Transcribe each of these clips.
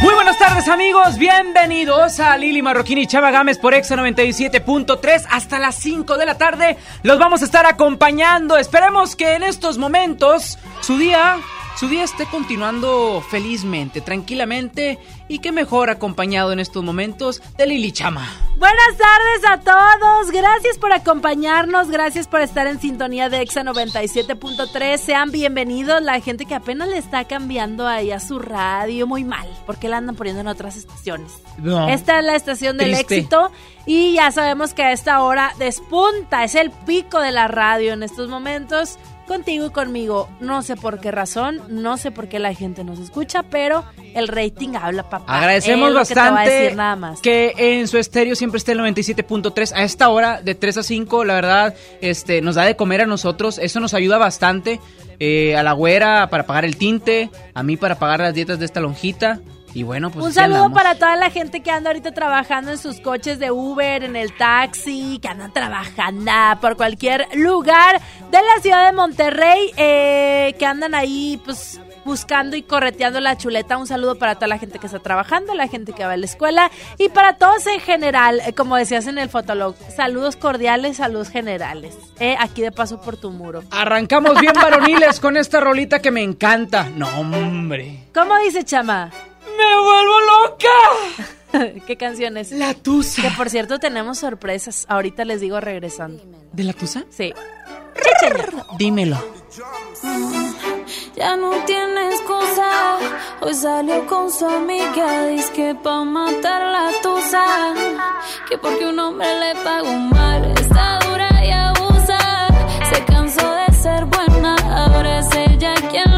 Muy buenas tardes amigos, bienvenidos a Lili Marroquín y Chava Gámez por Exa 97.3 hasta las 5 de la tarde. Los vamos a estar acompañando. Esperemos que en estos momentos su día, su día esté continuando felizmente, tranquilamente y que mejor acompañado en estos momentos de Lili Chama. Buenas tardes a todos, gracias por acompañarnos, gracias por estar en sintonía de EXA 97.3, sean bienvenidos la gente que apenas le está cambiando ahí a su radio muy mal, porque la andan poniendo en otras estaciones. No. Esta es la estación del Triste. éxito y ya sabemos que a esta hora despunta, es el pico de la radio en estos momentos. Contigo y conmigo, no sé por qué razón, no sé por qué la gente nos escucha, pero el rating habla, papá. Agradecemos que bastante decir nada más. que en su estéreo siempre esté el 97.3 a esta hora de 3 a 5, la verdad, este nos da de comer a nosotros, eso nos ayuda bastante eh, a la güera para pagar el tinte, a mí para pagar las dietas de esta lonjita y bueno, pues Un saludo para toda la gente que anda ahorita trabajando en sus coches de Uber, en el taxi, que andan trabajando por cualquier lugar de la ciudad de Monterrey, eh, que andan ahí pues buscando y correteando la chuleta. Un saludo para toda la gente que está trabajando, la gente que va a la escuela y para todos en general, eh, como decías en el fotolog, saludos cordiales, saludos generales. Eh, aquí de paso por tu muro. Arrancamos bien varoniles con esta rolita que me encanta. No, hombre. ¿Cómo dice Chama? ¡Me vuelvo loca! ¿Qué canción es? La tusa. Que por cierto tenemos sorpresas. Ahorita les digo regresando. ¿De la tusa? Sí. Dímelo. Ya no tiene excusa. Hoy salió con su amiga. Dice que pa' matar la tusa. Que porque un hombre le pagó mal. Está dura y abusa. Se cansó de ser buena. Ahora es ella quien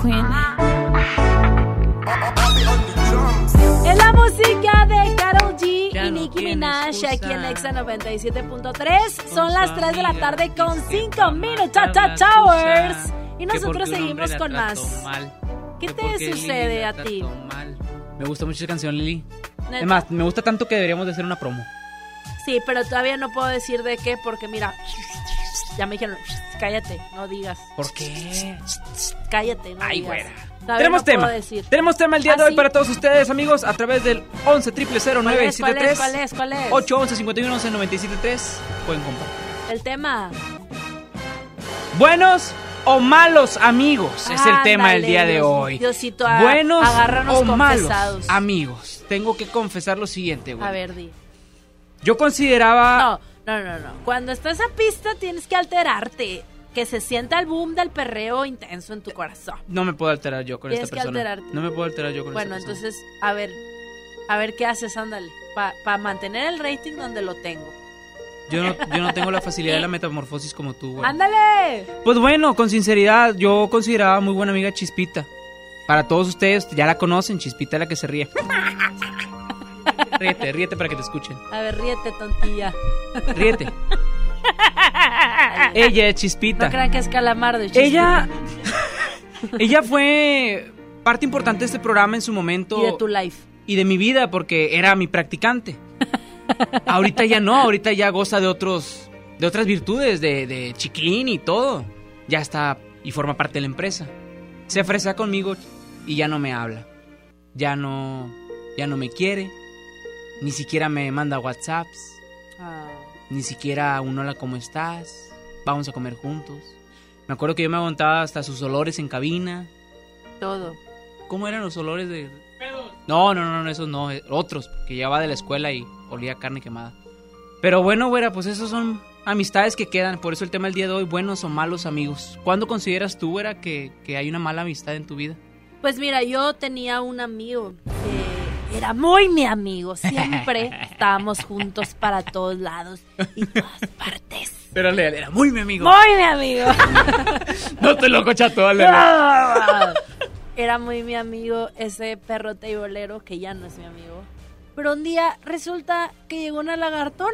Queen. Es la música de Carol G y Ya no. Nicki ¿Quién Minaj aquí en Exa 97.3. Son las 3 de la tarde con dice que 5 minutos. Towers. Y nosotros seguimos con más. mal, ¿Qué te sucede a ti? mal. Me gusta mucho esa canción, Lili. ¿Neta? Es más, me gusta tanto que deberíamos de hacer una promo. Sí, pero todavía no puedo decir de qué porque mira, ya me dijeron, cállate, no digas. ¿Por qué? Cállate, no Ay, digas. güera. Tenemos no tema. decir. Tenemos tema el día ¿Ah, de hoy sí? para todos ustedes, amigos, a través del 11 ¿Cuál es? 973 ¿Cuál es? ¿Cuál es? 811 51 11 973 Pueden comprar. El tema. Buenos o malos amigos es el tema del día de hoy. Diosito, a- Buenos o malos amigos. Tengo que confesar lo siguiente, güey. A ver, di. Yo consideraba No, no, no, no. Cuando estás a pista tienes que alterarte. Que se sienta el boom del perreo intenso en tu corazón. no me puedo alterar yo con Tienes esta que persona. alterarte. No me puedo alterar yo con Bueno, esta persona. entonces, a ver, a ver qué haces, ándale. Para mantener el rating donde lo tengo. Yo no, yo no tengo la facilidad de la metamorfosis como tú, güey. ¡Ándale! Pues bueno, con sinceridad, yo consideraba muy buena amiga Chispita. Para todos ustedes, ya la conocen, Chispita es la que se ríe. ríete, ríete para que te escuchen. A ver, ríete, tontilla. Ríete. Ella es Chispita. No crean que es calamardo. chispita. Ella. ella fue parte importante de este programa en su momento. Y de tu life. y de mi vida porque era mi practicante. ahorita ya no, ahorita ya goza de otros de otras virtudes, de, de chiquín y todo. Ya está y forma parte de la empresa. Se fresa conmigo y ya no me habla. Ya no ya no me quiere. Ni siquiera me manda WhatsApps, Ah. ni siquiera un hola, ¿cómo estás? Vamos a comer juntos. Me acuerdo que yo me aguantaba hasta sus olores en cabina. Todo. ¿Cómo eran los olores de.? No, no, no, no, esos no, eh, otros, que ya va de la escuela y olía carne quemada. Pero bueno, güera, pues esos son amistades que quedan. Por eso el tema del día de hoy, buenos o malos amigos. ¿Cuándo consideras tú, güera, que, que hay una mala amistad en tu vida? Pues mira, yo tenía un amigo que era muy mi amigo. Siempre estábamos juntos para todos lados y todas partes. Pero leal, era muy mi amigo. Muy mi amigo. No te loco, chato, dale. Era muy mi amigo ese perro teibolero que ya no es mi amigo. Pero un día resulta que llegó una lagartona.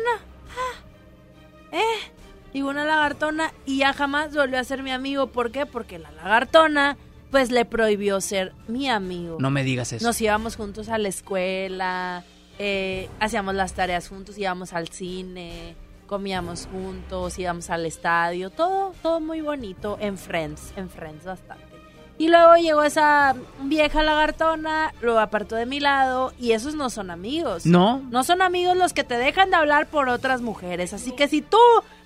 Ah, ¿Eh? Llegó una lagartona y ya jamás volvió a ser mi amigo. ¿Por qué? Porque la lagartona pues le prohibió ser mi amigo. No me digas eso. Nos íbamos juntos a la escuela, eh, hacíamos las tareas juntos, íbamos al cine, comíamos juntos, íbamos al estadio, todo, todo muy bonito, en Friends, en Friends bastante. Y luego llegó esa vieja lagartona, lo apartó de mi lado y esos no son amigos. No. No son amigos los que te dejan de hablar por otras mujeres. Así que si tú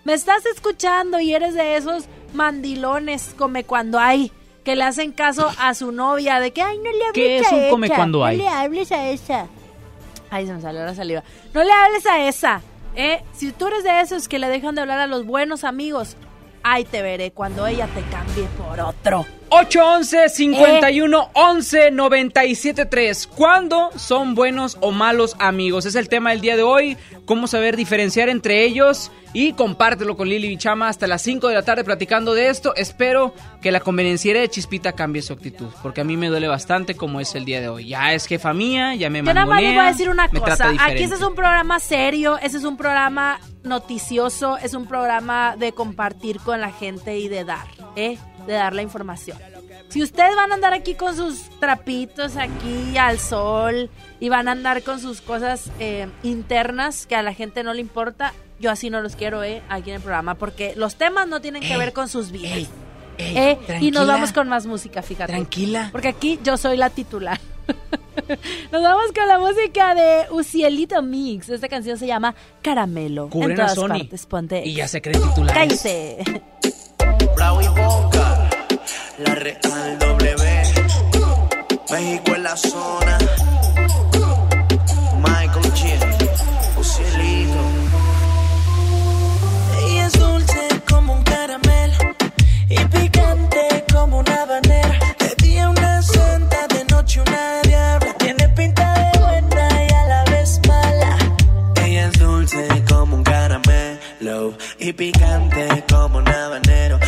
me estás escuchando y eres de esos mandilones come cuando hay que le hacen caso a su novia de que ay no le hables ¿Qué es a un come esa, cuando hay? No le hables a esa. Ay, se me salió la saliva. No le hables a esa. Eh, si tú eres de esos que le dejan de hablar a los buenos amigos, ahí te veré cuando ella te cambie por otro. 811 51 11 97 3. ¿Cuándo son buenos o malos amigos? Es el tema del día de hoy. Cómo saber diferenciar entre ellos. Y compártelo con Lili Bichama hasta las 5 de la tarde platicando de esto. Espero que la convenienciera de Chispita cambie su actitud. Porque a mí me duele bastante como es el día de hoy. Ya es jefa mía, ya me Yo nada más les voy a decir una cosa. Aquí ese es un programa serio, ese es un programa noticioso, es un programa de compartir con la gente y de dar, ¿eh? De dar la información. Si ustedes van a andar aquí con sus trapitos aquí al sol y van a andar con sus cosas eh, internas que a la gente no le importa, yo así no los quiero, ¿eh? Aquí en el programa, porque los temas no tienen que ver con sus vidas. ey, ey, ¿eh? Y nos vamos con más música, fíjate. Tranquila. Porque aquí yo soy la titular. Nos vamos con la música de Ucielito Mix. Esta canción se llama Caramelo. Cubren en a todas Sony. partes, ponte. Y ya se creen titulares. Cállate. Bravo y Boca, la Real W, México en la zona, Michael G, Cielito. Ella es dulce como un caramelo y picante como una habanera. De día una santa, de noche una diabla. Tiene pinta de buena y a la vez mala. Ella es dulce como un caramelo y picante como un habanero.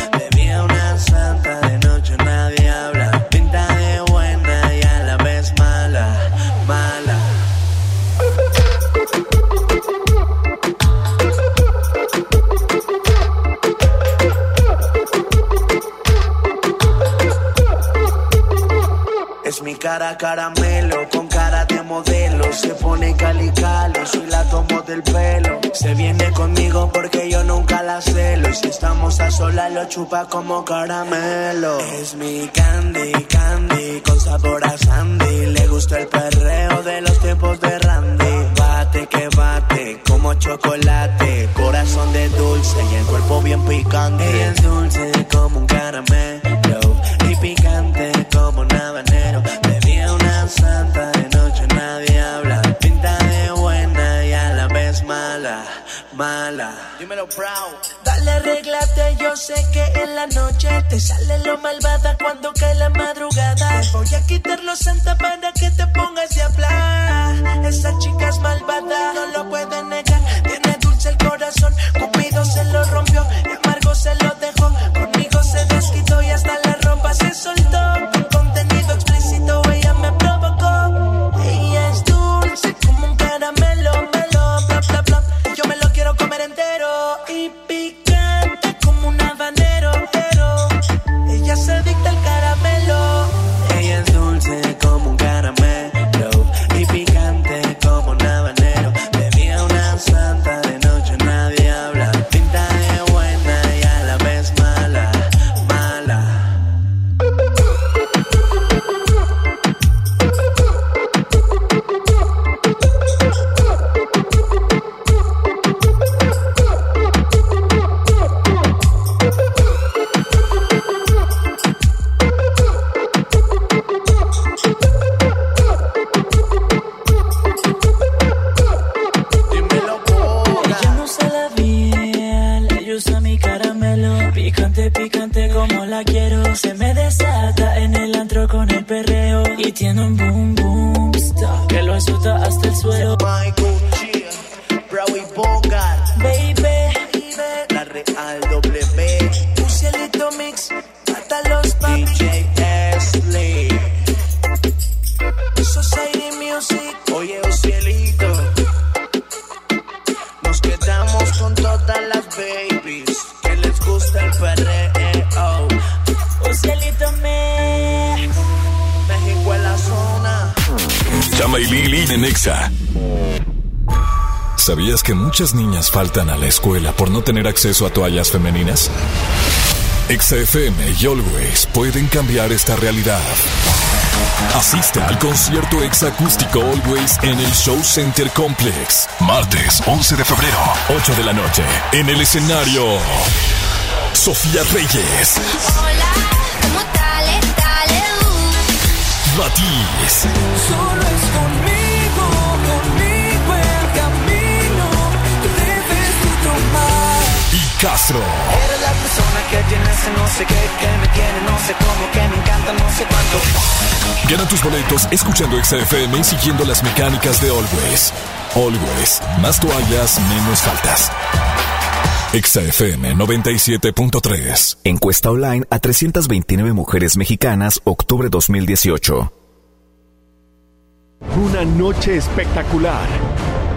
Cara caramelo, con cara de modelo. Se pone calicalo, si la tomo del pelo. Se viene conmigo porque yo nunca la celo. Y si estamos a solas, lo chupa como caramelo. Es mi candy, candy, con sabor a sandy. Le gusta el perreo de los tiempos de Randy. Bate que bate, como chocolate. Corazón de dulce y el cuerpo bien picante. Ella es dulce como un caramelo y picante como una santa de noche, nadie habla. Pinta de buena y a la vez mala, mala. Dímelo, proud. Dale, arreglate, yo sé que en la noche te sale lo malvada cuando cae la madrugada. Voy a quitarlo santa para que te muchas niñas faltan a la escuela por no tener acceso a toallas femeninas? Exa FM y Always pueden cambiar esta realidad. Asista al concierto Exa Acústico Always en el Show Center Complex. Martes 11 de febrero, 8 de la noche. En el escenario, Sofía Reyes, Hola, ¿cómo tal? Dale, uh. Matiz, Solo es conmigo Castro. Eres la persona que tiene ese no sé qué, que me tiene no sé cómo, que me encanta no sé cuánto. Gana tus boletos escuchando Exa FM y siguiendo las mecánicas de Always. Always, más toallas, menos faltas. Exa FM 97.3. Encuesta online a 329 mujeres mexicanas, octubre 2018. Una noche espectacular.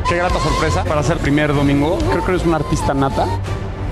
Qué grata sorpresa para ser primer domingo. Creo que eres una artista nata.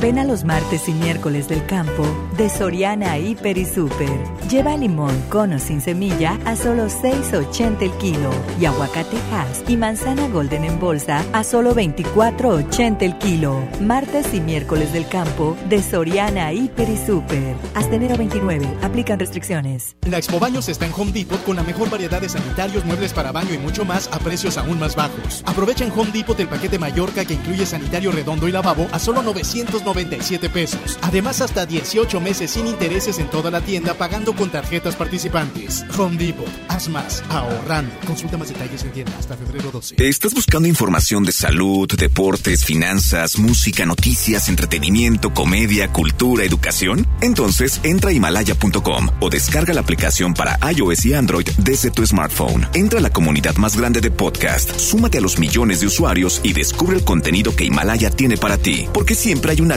Ven a los martes y miércoles del campo de Soriana Hiper y Super. Lleva limón con o sin semilla a solo 6.80 el kilo y aguacate Hass y manzana Golden en bolsa a solo 24.80 el kilo. Martes y miércoles del campo de Soriana Hiper y Super. Hasta enero 29. Aplican restricciones. La Expo Baños está en Home Depot con la mejor variedad de sanitarios, muebles para baño y mucho más a precios aún más bajos. Aprovecha en Home Depot el paquete Mallorca que incluye sanitario redondo y lavabo a solo 997 pesos. Además, hasta 18 meses sin intereses en toda la tienda pagando con tarjetas participantes. Home Depot, haz más ahorrando. Consulta más detalles en tienda hasta febrero 12. ¿Estás buscando información de salud, deportes, finanzas, música, noticias, entretenimiento, comedia, cultura, educación? Entonces entra a himalaya.com o descarga la aplicación para iOS y Android desde tu smartphone. Entra a la comunidad más grande de podcast, súmate a los millones de usuarios y descubre el contenido que Himalaya tiene para ti, porque siempre hay una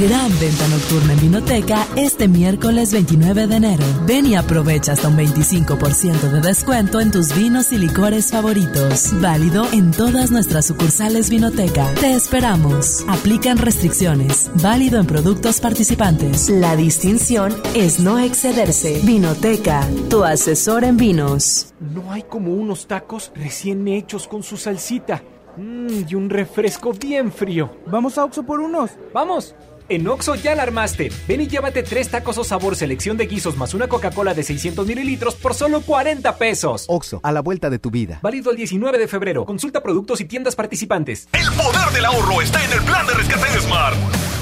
Gran venta nocturna en Vinoteca este miércoles 29 de enero. Ven y aprovecha hasta un 25% de descuento en tus vinos y licores favoritos. Válido en todas nuestras sucursales Vinoteca. Te esperamos. Aplican restricciones. Válido en productos participantes. La distinción es no excederse. Vinoteca, tu asesor en vinos. No hay como unos tacos recién hechos con su salsita. Mmm, y un refresco bien frío. Vamos a Oxo por unos. ¡Vamos! En Oxo ya la armaste. Ven y llévate tres tacos o sabor selección de guisos más una Coca-Cola de 600 mililitros por solo 40 pesos. Oxo, a la vuelta de tu vida. Válido el 19 de febrero. Consulta productos y tiendas participantes. El poder del ahorro está en el plan de rescate de Smart.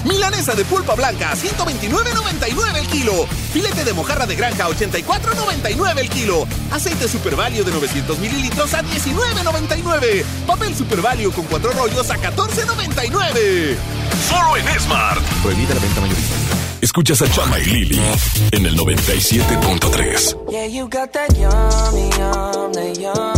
Milanesa de pulpa blanca, 129.99 el kilo. Filete de mojarra de granja, 84.99 el kilo. Aceite Super Value de 900 mililitros a 19.99. Papel Super Value con cuatro rollos a 14.99. Solo en Smart. Prohibida la venta mayorista. Escuchas a Chama y Lili en el 97.3. Yeah, you got that yummy, yum, that yummy, yum,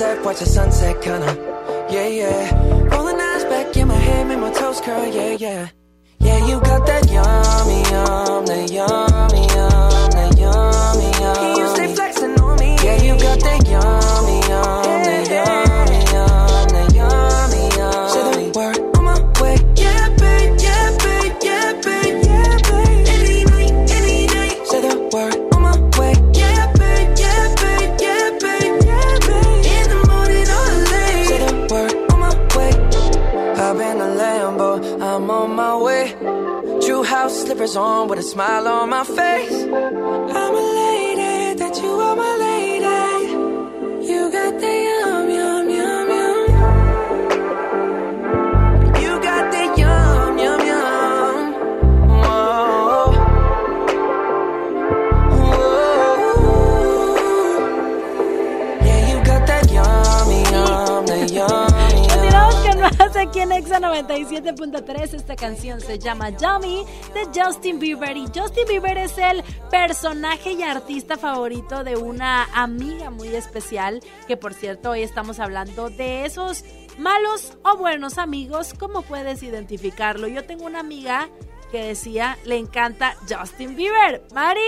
That jet set, watch the sunset, kinda. Yeah, yeah. Rolling eyes back in my head, make my toes curl, yeah. Yeah, smile on my face. Aquí en Exa 97.3. Esta canción se llama Yummy de Justin Bieber. Y Justin Bieber es el personaje y artista favorito de una amiga muy especial. Que por cierto, hoy estamos hablando de esos malos o buenos amigos. ¿Cómo puedes identificarlo? Yo tengo una amiga que decía, le encanta Justin Bieber. ¡Mari!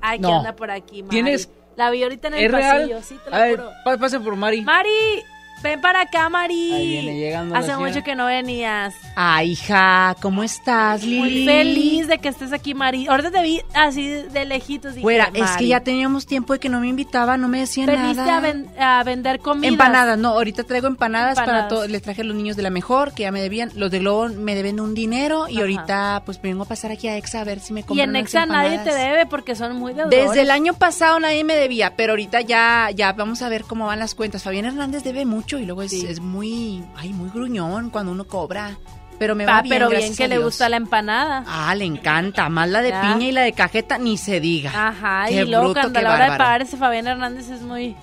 Ay, que No. anda por aquí, Mari. ¿Tienes- La vi ahorita en el pasillo, sí, te lo A ver, juro. pa- pase por Mari. Mari, ven para acá, Mari. Ahí viene llegando la Hace señora. mucho que no venías. Ah, hija, ¿cómo estás, Lili? Muy feliz de que estés aquí, Mari. Ahorita te vi así de lejitos. Güera, es Mari, que ya teníamos tiempo de que no me invitaba, no me decían Veniste nada. a, ven- a vender comida. Empanadas, no, ahorita traigo empanadas, para todos. Les traje a los niños de la mejor, que ya me debían. Los de Globo me deben un dinero y Ajá. ahorita pues vengo a pasar aquí a Exa a ver si me Y compran en unas Nexa nadie te debe porque son muy deudores. Desde el año pasado nadie me debía, pero ahorita ya, ya vamos a ver cómo van las cuentas. Fabián Hernández debe mucho y luego es, es muy, ay, muy gruñón cuando uno cobra. Pero me va Ah, bien, pero bien gracias que le gusta la empanada. Ah, le encanta. Más la de Ya. piña y la de cajeta, ni se diga. Ajá, Qué y luego bruto, cuando a la hora de bárbaro. pagar ese Fabián Hernández es muy...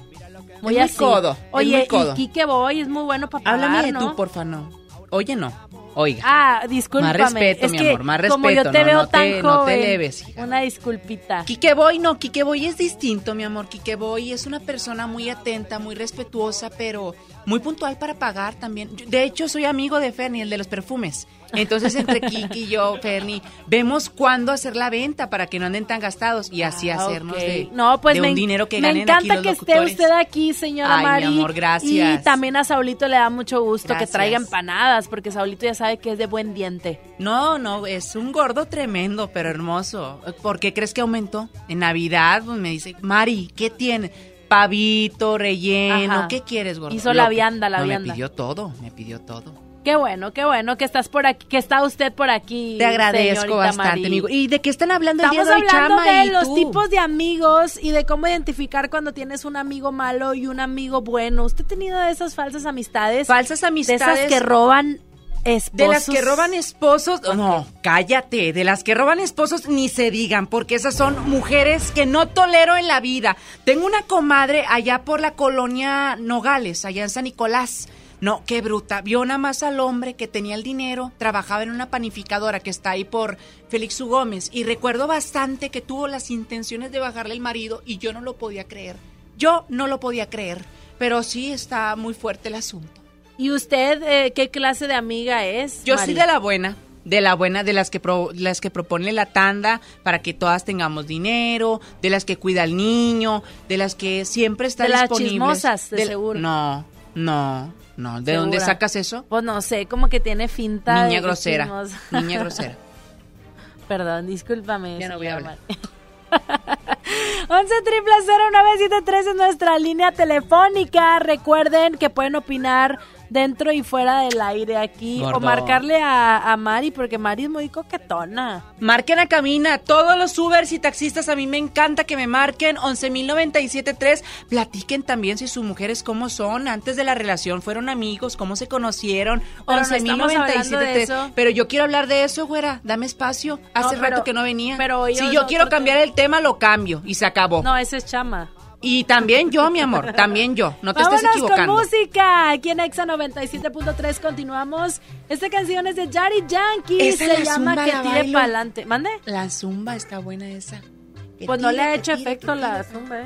Muy, muy así. codo, es Oye, muy codo. y Quique Boy es muy bueno para pagar, Háblame de ¿no? tú, porfa, no. Oye, no. Oiga. Ah, discúlpame. Más respeto, es mi amor, más como yo respeto, te no, veo no te- tan no te joven. eleves, Una disculpita. Quique Boy, no, Quique Boy es distinto, mi amor. Quique Boy es una persona muy atenta, muy respetuosa, pero muy puntual para pagar también. Yo- De hecho, soy amigo de Fernie, el de los perfumes. Entonces, entre Kiki y yo, Fernie, vemos cuándo hacer la venta para que no anden tan gastados y así Ah, hacernos ok. de, no, pues de me, un dinero que me ganen encanta aquí los que esté usted aquí, señora Ay, mi Mari. amor, gracias. Y también a Saulito le da mucho gusto que traiga empanadas, porque Saulito ya sabe que es de buen diente. No, no, es un gordo tremendo, pero hermoso. ¿Por qué crees que aumentó? En Navidad pues, me dice, Mari, ¿qué tiene? Pavito, relleno, Ajá. ¿qué quieres, gordo? Hizo la Lo vianda, la no, vianda. Me pidió todo, me pidió todo. Qué bueno, qué bueno que estás por aquí, que está usted por aquí. Te agradezco bastante, amigo. ¿Y de qué están hablando el Estamos día de hoy, hablando Chama de y los tú? tipos de amigos y de cómo identificar cuando tienes un amigo malo y un amigo bueno. ¿Usted ha tenido esas falsas amistades? Falsas amistades. De esas que roban esposos. De las que roban esposos, no, cállate, de las que roban esposos ni se digan, porque esas son mujeres que no tolero en la vida. Tengo una comadre allá por la colonia Nogales, allá en San Nicolás. No, qué bruta. Vio nada más al hombre que tenía el dinero, trabajaba en una panificadora que está ahí por Félix U. Gómez. Y recuerdo bastante que tuvo las intenciones de bajarle el marido y yo no lo podía creer. Yo no lo podía creer. Pero sí está muy fuerte el asunto. ¿Y usted eh, qué clase de amiga es? Yo Mari? soy de la buena, de la buena, de las que pro- las que propone la tanda para que todas tengamos dinero, de las que cuida al niño, de las que siempre está De las disponible. chismosas, de seguro. No, no, no. ¿De dónde sacas eso? Pues no sé, como que tiene finta Niña de grosera, niña grosera. Perdón, discúlpame. Ya no voy a Mari. 11 triple 0973 es nuestra línea telefónica. Recuerden que pueden opinar dentro y fuera del aire aquí Gordo. o marcarle a, a Mari porque Mari es muy coquetona. Marquen a Camina, todos los Ubers y taxistas, a mí me encanta que me marquen 11.097.3. Platiquen también si sus mujeres cómo son, antes de la relación, fueron amigos, cómo se conocieron. Pero no estamos hablando de 11.097.3. eso. Pero yo quiero hablar de eso, güera, dame espacio. Hace No, rato pero- que no venía. pero hoy si yo quiero cambiar tema. el tema, lo cambio y se acabó. No, ese es chama. Y también yo, mi amor, también yo. No te Vámonos estés equivocando. con música. Aquí en Exa 97.3 continuamos. Esta canción es de Yari Yankee. Esa se la llama zumba Que tire adelante. ¿Mande? La zumba está buena esa. Que Pues no le ha hecho efecto la zumba. eh.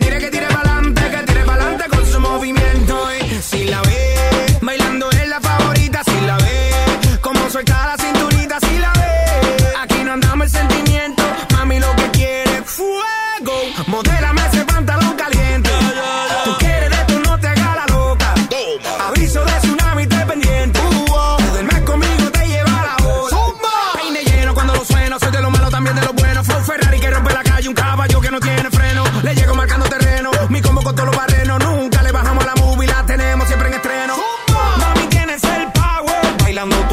bailando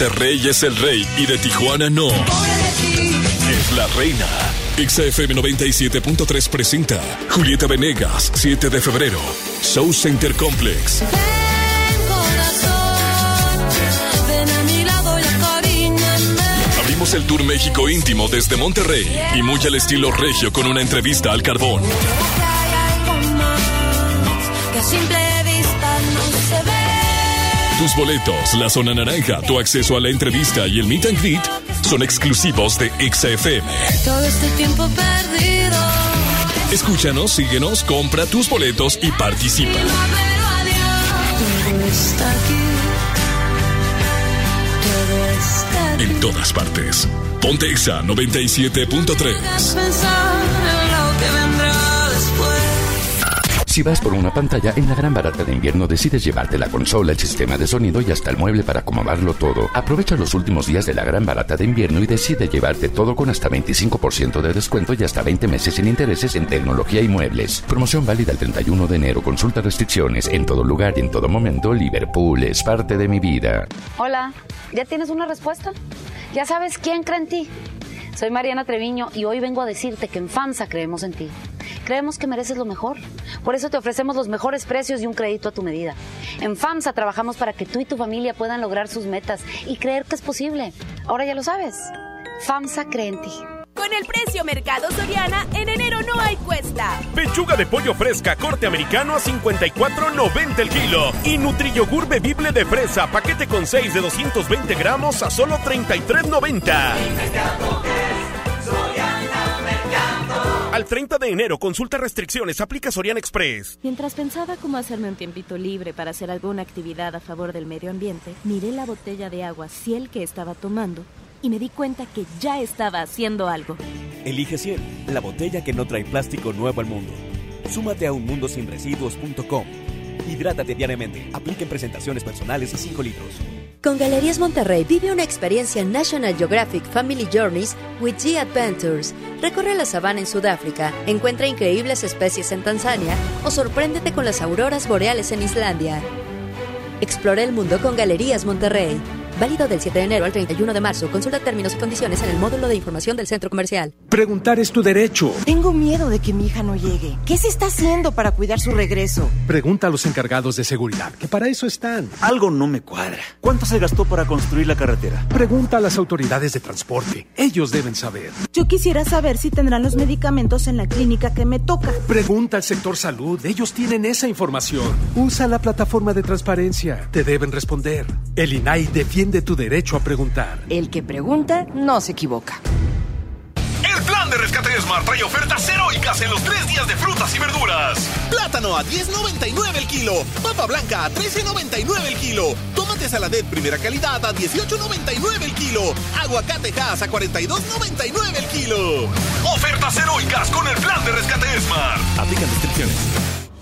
Monterrey es el rey y de Tijuana no. Es la reina. XFM 97.3 presenta Julieta Venegas, 7 de febrero. Show Center Complex. Abrimos el Tour México íntimo desde Monterrey y muy al estilo regio con una entrevista al carbón. Tus boletos, la zona naranja, tu acceso a la entrevista y el meet and greet son exclusivos de XFM. Todo este tiempo perdido. Escúchanos, síguenos, compra tus boletos y participa. Todo está aquí. Todo está aquí. En todas partes. Ponte Exa 97.3. Si vas por una pantalla, en la gran barata de invierno decides llevarte la consola, el sistema de sonido y hasta el mueble para acomodarlo todo. Aprovecha los últimos días de la gran barata de invierno y decide llevarte todo con hasta 25% de descuento y hasta 20 meses sin intereses en tecnología y muebles. Promoción válida el 31 de enero. Consulta restricciones en todo lugar y en todo momento. Liverpool es parte de mi vida. Hola, ¿ya tienes una respuesta? ¿Ya sabes quién cree en ti? Soy Mariana Treviño y hoy vengo a decirte que en FAMSA creemos en ti. Creemos que mereces lo mejor. Por eso te ofrecemos los mejores precios y un crédito a tu medida. En FAMSA trabajamos para que tú y tu familia puedan lograr sus metas y creer que es posible. Ahora ya lo sabes. FAMSA cree en ti. Con el precio Mercado Soriana, en enero no hay cuesta. Pechuga de pollo fresca corte americano a 54.90 el kilo. Y Nutriyogur bebible de fresa, paquete con 6 de 220 gramos a solo 33.90. Al 30 de enero, consulta restricciones, aplica Soriana Express. Mientras pensaba cómo hacerme un tiempito libre para hacer alguna actividad a favor del medio ambiente, miré la botella de agua Ciel que estaba tomando y me di cuenta que ya estaba haciendo algo. Elige 100, la botella que no trae plástico nuevo al mundo. Súmate a unmundosinresiduos.com. Hidrátate diariamente. Apliquen presentaciones personales y 5 litros. Con Galerías Monterrey vive una experiencia National Geographic Family Journeys with G Adventures. Recorre la sabana en Sudáfrica, encuentra increíbles especies en Tanzania o sorpréndete con las auroras boreales en Islandia. Explora el mundo con Galerías Monterrey. Válido del 7 de enero al 31 de marzo. Consulta términos y condiciones en el módulo de información del centro comercial. Preguntar es tu derecho. Tengo miedo de que mi hija no llegue. ¿Qué se está haciendo para cuidar su regreso? Pregunta a los encargados de seguridad, que para eso están. Algo no me cuadra. ¿Cuánto se gastó para construir la carretera? Pregunta a las autoridades de transporte. Ellos deben saber. Yo quisiera saber si tendrán los medicamentos en la clínica que me toca. Pregunta al sector salud. Ellos tienen esa información. Usa la plataforma de transparencia. Te deben responder. El INAI defiende tu derecho a preguntar. El que pregunta no se equivoca. El plan de rescate de Smart trae ofertas heroicas en los tres días de frutas y verduras. Plátano a 10.99 el kilo. Papa blanca a 13.99 el kilo. Tomate saladet primera calidad a 18.99 el kilo. Aguacate Hass a 42.99 el kilo. Ofertas heroicas con el plan de rescate Smart. Aplican restricciones.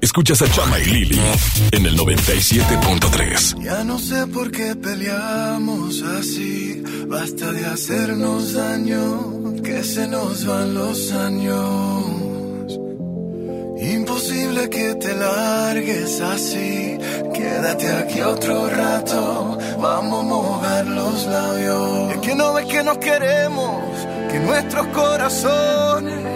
Escuchas a Chama y Lili en el 97.3. Ya no sé por qué peleamos así, basta de hacernos daño. que se nos van los años. Imposible que te largues así. Quédate aquí otro rato. Vamos a mojar los labios. Es que no ves que nos queremos. Que nuestros corazones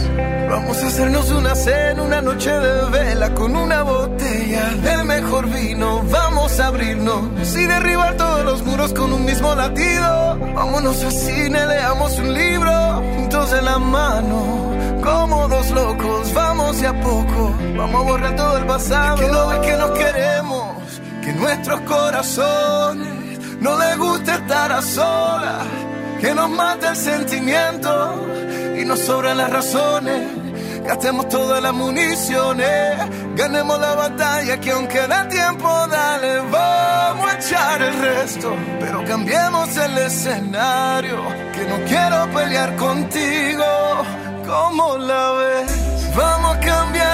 Vamos a hacernos una cena, una noche de vela con una botella del mejor vino. Vamos a abrirnos y derribar todos los muros con un mismo latido. Vámonos al cine, leamos un libro juntos de la mano. Como dos locos, vamos de a poco. Vamos a borrar todo el pasado. Que ves que nos queremos, que nuestros corazones no les gusta estar a solas. Que nos mata el sentimiento y nos sobran las razones. Gastemos todas las municiones, ganemos la batalla que aunque da tiempo, dale, vamos a echar el resto, pero cambiemos el escenario, que no quiero pelear contigo, ¿cómo la ves? Vamos a cambiar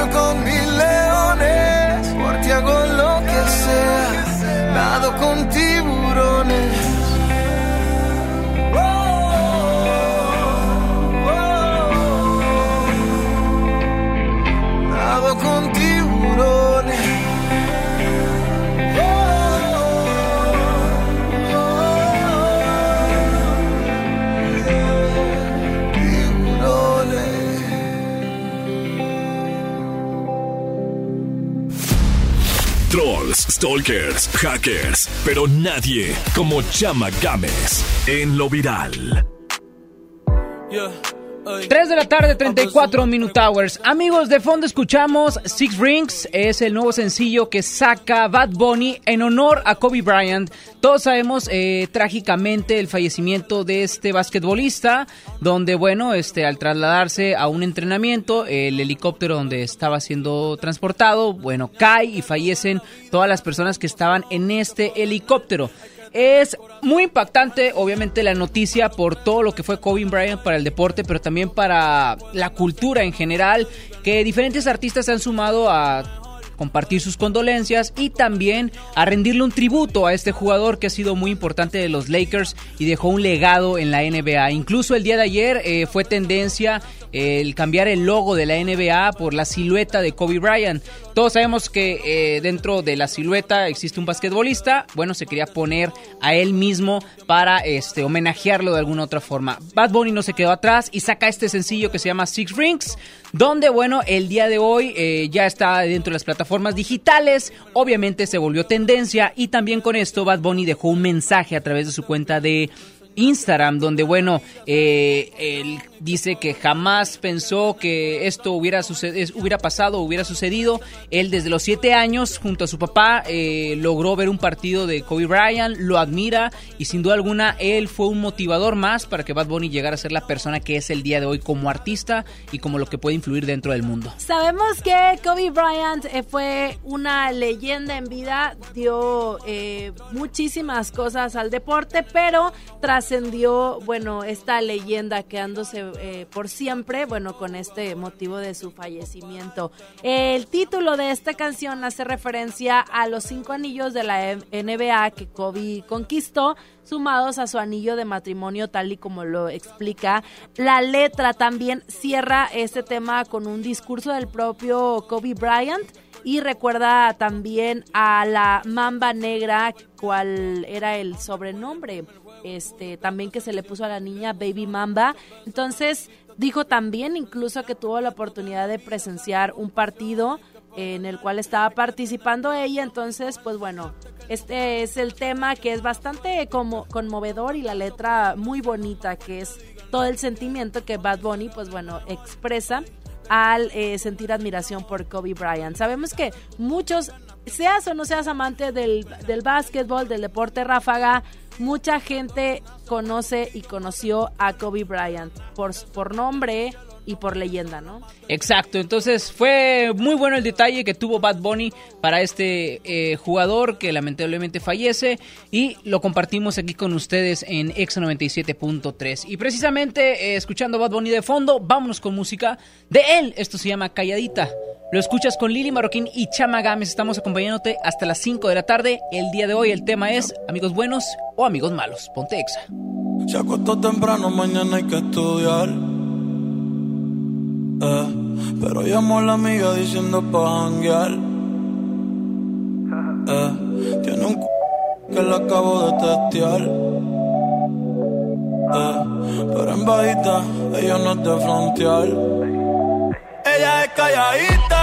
lucho con mil stalkers, hackers, pero nadie como Chama Games en lo viral. 3 de la tarde, 34 Minute Hours. Amigos, de fondo escuchamos Six Rings, es el nuevo sencillo que saca Bad Bunny en honor a Kobe Bryant. Todos sabemos eh, trágicamente el fallecimiento de este basquetbolista, donde, bueno, este, al trasladarse a un entrenamiento, el helicóptero donde estaba siendo transportado, bueno, cae y fallecen todas las personas que estaban en este helicóptero. Es muy impactante, obviamente, la noticia por todo lo que fue Kobe Bryant para el deporte, pero también para la cultura en general, que diferentes artistas se han sumado a compartir sus condolencias y también a rendirle un tributo a este jugador que ha sido muy importante de los Lakers y dejó un legado en la NBA. Incluso el día de ayer eh, fue tendencia el cambiar el logo de la NBA por la silueta de Kobe Bryant. Todos sabemos que eh, dentro de la silueta existe un basquetbolista. Bueno, se quería poner a él mismo para este, homenajearlo de alguna otra forma. Bad Bunny no se quedó atrás y saca este sencillo que se llama Six Rings, donde, bueno, el día de hoy eh, ya está dentro de las plataformas digitales. Obviamente se volvió tendencia y también con esto Bad Bunny dejó un mensaje a través de su cuenta de Instagram, donde bueno, eh, él dice que jamás pensó que esto hubiera, hubiera pasado, hubiera sucedido. Él desde los siete años, junto a su papá, eh, logró ver un partido de Kobe Bryant, lo admira y sin duda alguna él fue un motivador más para que Bad Bunny llegara a ser la persona que es el día de hoy como artista y como lo que puede influir dentro del mundo. Sabemos que Kobe Bryant eh, fue una leyenda en vida, dio muchísimas cosas al deporte, pero trascendió, bueno, esta leyenda quedándose eh, por siempre, bueno, con este motivo de su fallecimiento. El título de esta canción hace referencia a los cinco anillos de la NBA que Kobe conquistó, sumados a su anillo de matrimonio tal y como lo explica. La letra también cierra este tema con un discurso del propio Kobe Bryant y recuerda también a la mamba negra, cual era el sobrenombre este también que se le puso a la niña Baby Mamba. Entonces, dijo también incluso que tuvo la oportunidad de presenciar un partido en el cual estaba participando ella, entonces pues bueno, este es el tema que es bastante como conmovedor y la letra muy bonita, que es todo el sentimiento que Bad Bunny pues bueno expresa al eh, sentir admiración por Kobe Bryant. Sabemos que muchos, seas o no seas amante del, del básquetbol, del deporte ráfaga, mucha gente conoce y conoció a Kobe Bryant. Por, por nombre y por leyenda, ¿no? Exacto, entonces fue muy bueno el detalle que tuvo Bad Bunny para este eh, jugador que lamentablemente fallece y lo compartimos aquí con ustedes en Ex 97.3 y precisamente eh, escuchando Bad Bunny de fondo, vámonos con música de él, esto se llama Calladita. Lo escuchas con Lili Marroquín y Chama Gámez. Estamos acompañándote hasta las 5 de la tarde. El día de hoy el tema es amigos buenos o amigos malos. Ponte exa. Se acostó temprano, mañana hay que estudiar. Eh, pero llamó a la amiga diciendo pa' janguear. Eh, tiene un c que le acabo de testear. Eh, pero en bajita, ella no es de frontear. Ella es calladita,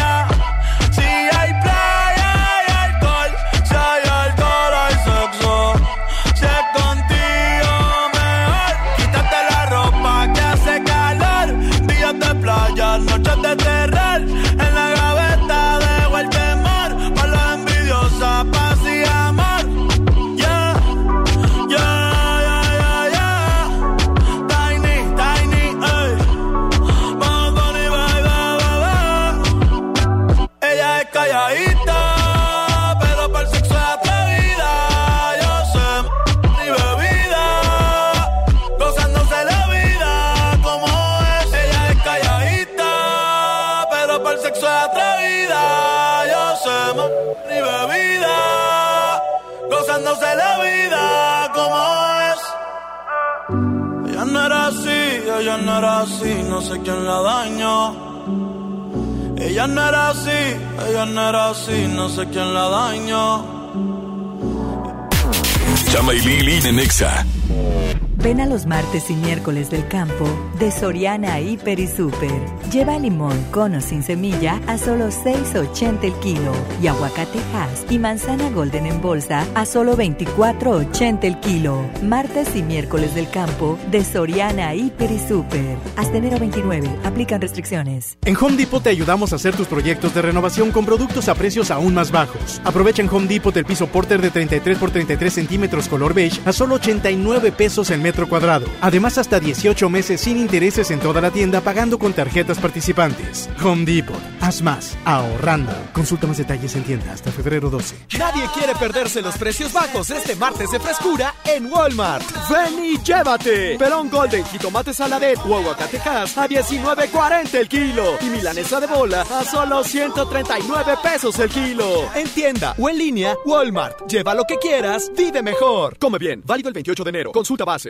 De ella no era así, no sé quién la dañó. Ella no era así, ella no era así, no sé quién la dañó. Chama y Lili en Nexa. Ven a los martes y miércoles del campo de Soriana Hiper y Super. Lleva limón con o sin semilla a solo 6.80 el kilo y aguacate Hass y manzana Golden en bolsa a solo 24.80 el kilo. Martes y miércoles del campo de Soriana Hiper y Super. Hasta enero 29. Aplican restricciones. En Home Depot te ayudamos a hacer tus proyectos de renovación con productos a precios aún más bajos. Aprovecha en Home Depot el piso Porter de 33 por 33 centímetros color beige a solo 89 pesos el metro cuadrado. Además, hasta 18 meses sin intereses en toda la tienda pagando con tarjetas participantes. Home Depot. Haz más. Ahorrando. Consulta más detalles en tienda hasta febrero 12. Nadie quiere perderse los precios bajos este martes de frescura en Walmart. Ven y llévate. Perón Golden, jitomate saladet o aguacate Hass a 19.40 el kilo. Y milanesa de bola a solo 139 pesos el kilo. En tienda o en línea, Walmart. Lleva lo que quieras, vive mejor. Come bien, válido el 28 de enero. Consulta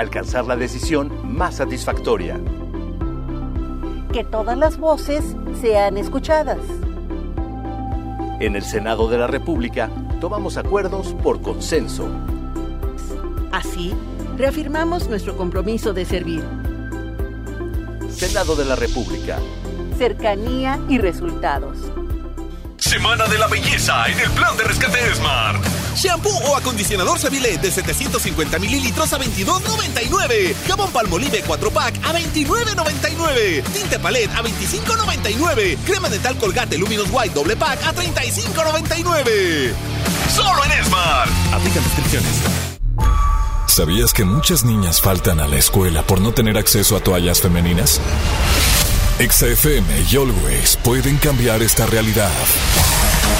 Alcanzar la decisión más satisfactoria. Que todas las voces sean escuchadas. En el Senado de la República tomamos acuerdos por consenso. Así, reafirmamos nuestro compromiso de servir. Senado de la República. Cercanía y resultados. Semana de la belleza en el plan de rescate Smart. Shampoo o acondicionador Seville de 750 mililitros a 22.99. Jabón Palmolive 4 pack a 29.99. Tinte Palette a 25.99. Crema dental Colgate Luminous White doble pack a 35.99. Solo en Smart. Aplican restricciones. ¿Sabías que muchas niñas faltan a la escuela por no tener acceso a toallas femeninas? XFM y Always pueden cambiar esta realidad.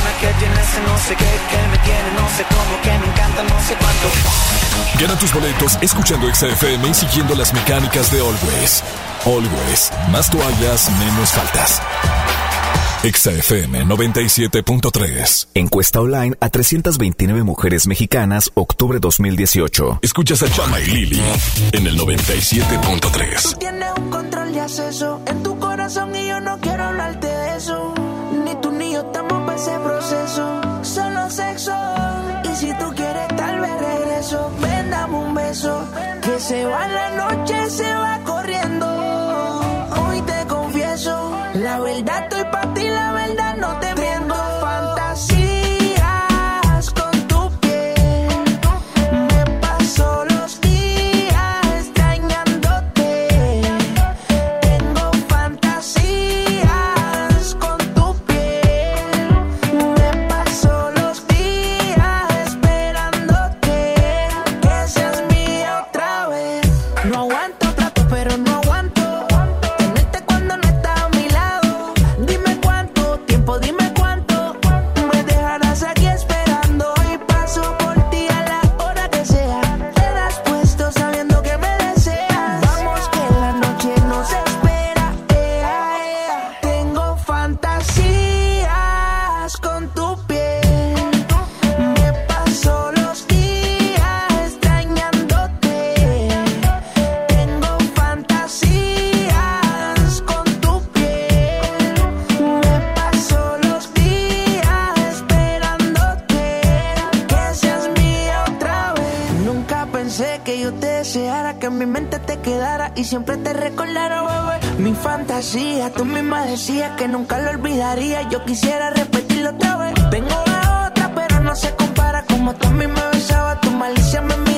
Persona que tiene ese no sé qué, que me tiene no sé cómo, que me encanta no sé cuánto. Gana tus boletos escuchando XFM y siguiendo las mecánicas de Always. Always, más toallas, menos faltas. XFM 97.3. Encuesta online a 329 mujeres mexicanas, octubre 2018. Escuchas a Chama y Lili en el 97.3. Tú tienes un control de acceso en tu corazón y yo no quiero hablarte de eso. Yo estamos para ese proceso. Solo sexo. Y si tú quieres, tal vez regreso. Ven, un beso. Que se va la noche, se va corriendo. Hoy te confieso, la verdad estoy para ti, la verdad siempre te recordaron, bebé. Mi fantasía, tú misma decías que nunca lo olvidaría. Yo quisiera repetirlo otra vez. Tengo la otra, pero no se compara. Como tú a mí me besabas, tu malicia me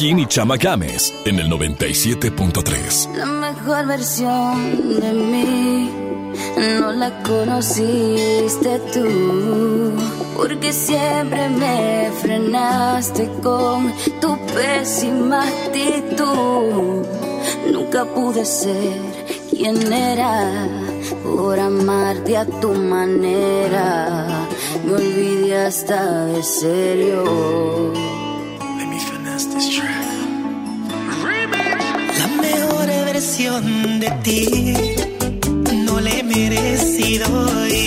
Joaquín y Chama Games en el 97.3. La mejor versión de mí no la conociste tú, porque siempre me frenaste con tu pésima actitud. Nunca pude ser quien era por amarte a tu manera. Me olvidé hasta de serio de ti no le he merecido.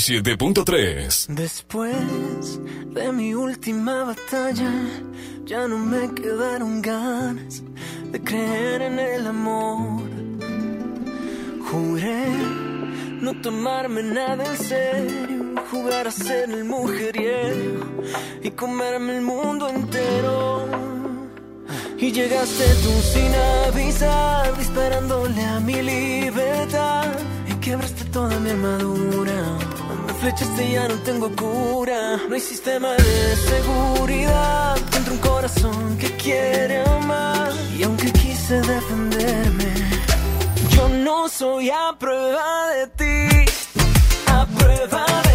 97.3. Después de mi última batalla, ya no me quedaron ganas de creer en el amor. Juré no tomarme nada en serio, jugar a ser el mujeriego y comerme el mundo entero. Y llegaste tú sin avisar, disparándole a mi libertad. Y quebraste toda mi armadura. Flechaste ya no tengo cura. No hay sistema de seguridad contra un corazón que quiere amar. Y aunque quise defenderme, yo no soy a prueba de ti. A prueba de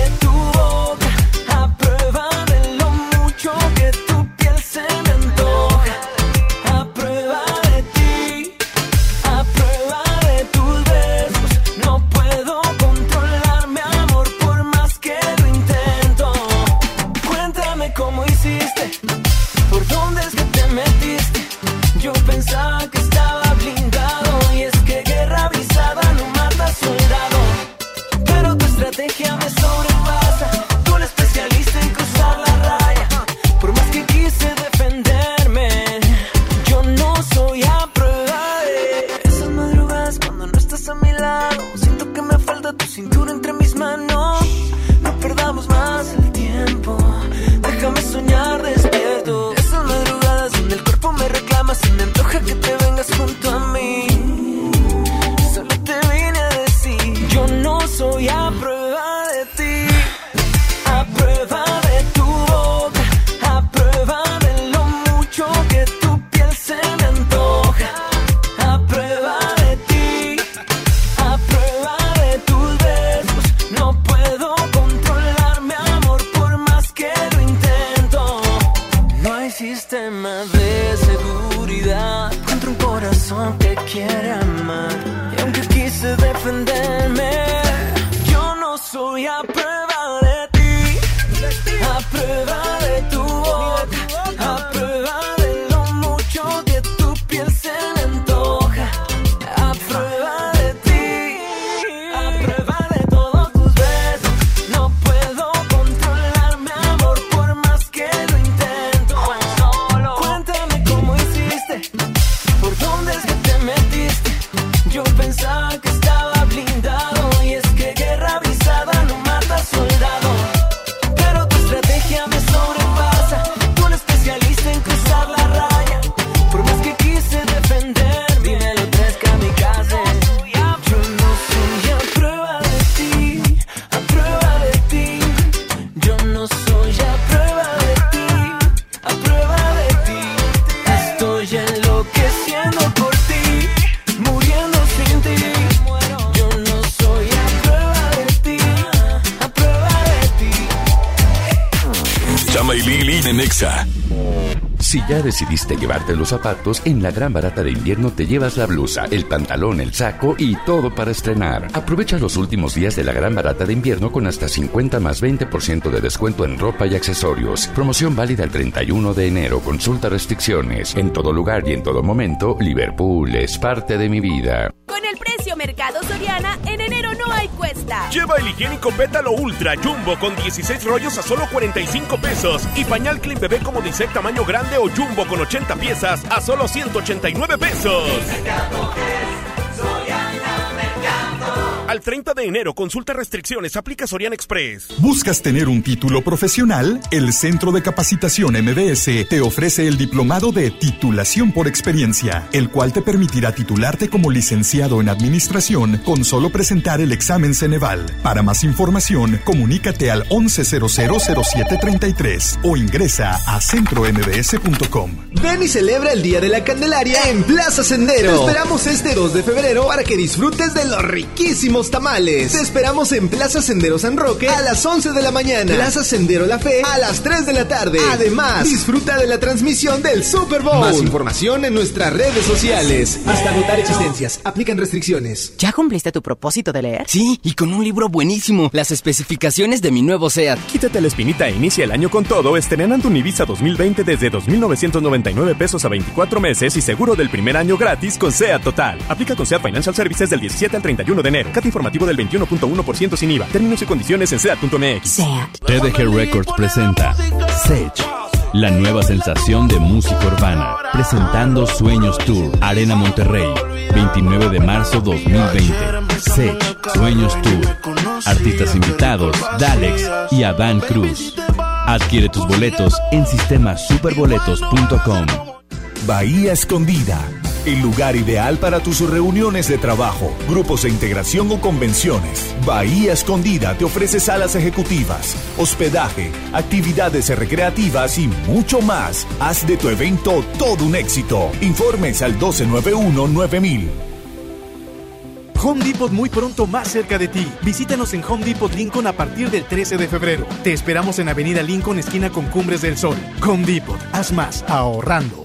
Si ya decidiste llevarte los zapatos, en la gran barata de invierno te llevas la blusa, el pantalón, el saco y todo para estrenar. Aprovecha los últimos días de la gran barata de invierno con hasta 50 más 20% de descuento en ropa y accesorios. Promoción válida el 31 de enero. Consulta restricciones. En todo lugar y en todo momento, Liverpool es parte de mi vida. Con el precio Mercado Soriana, en enero no hay cuesta. Lleva el higiénico Pétalo Ultra Jumbo con 16 rollos a solo 45 pesos y pañal Clean Bebé como dice tamaño grande o jumbo con 80 piezas a solo 189 pesos. Al 30 de enero, consulta restricciones, aplica Sorian Express. ¿Buscas tener un título profesional? El Centro de Capacitación MBS te ofrece el diplomado de titulación por experiencia, el cual te permitirá titularte como licenciado en administración con solo presentar el examen Ceneval. Para más información, comunícate al 11000733 o ingresa a centrombs.com. Ven y celebra el Día de la Candelaria en Plaza Sendero. Te esperamos este 2 de febrero para que disfrutes de los riquísimos tamales. Te esperamos en Plaza Sendero San Roque a las 11 de la mañana. Plaza Sendero La Fe a las 3 de la tarde. Además, disfruta de la transmisión del Super Bowl. Más información en nuestras redes sociales. Hasta agotar existencias. Aplican restricciones. ¿Ya cumpliste tu propósito de leer? Sí, y con un libro buenísimo, las especificaciones de mi nuevo SEAT. Quítate la espinita e inicia el año con todo estrenando un Ibiza 2020 desde 2.999 pesos a 24 meses y seguro del primer año gratis con SEAT Total. Aplica con SEAT Financial Services del 17 al 31 de enero. Informativo del 21.1% sin IVA. Términos y condiciones en SEAT.mx. SEAT. TDG Records presenta Sage. La nueva sensación de música urbana. Presentando Sueños Tour. Arena Monterrey. 29 de marzo 2020. Sage. Sueños Tour. Artistas invitados. Dalex y Adán Cruz. Adquiere tus boletos en sistemasuperboletos.com. Bahía Escondida el lugar ideal para tus reuniones de trabajo, grupos de integración o convenciones. Bahía Escondida te ofrece salas ejecutivas, hospedaje, actividades recreativas y mucho más. Haz de tu evento todo un éxito. Informes al 1291-9000. Home Depot muy pronto más cerca de ti. Visítanos en Home Depot Lincoln a partir del 13 de febrero. Te esperamos en Avenida Lincoln, esquina con Cumbres del Sol. Home Depot, haz más ahorrando.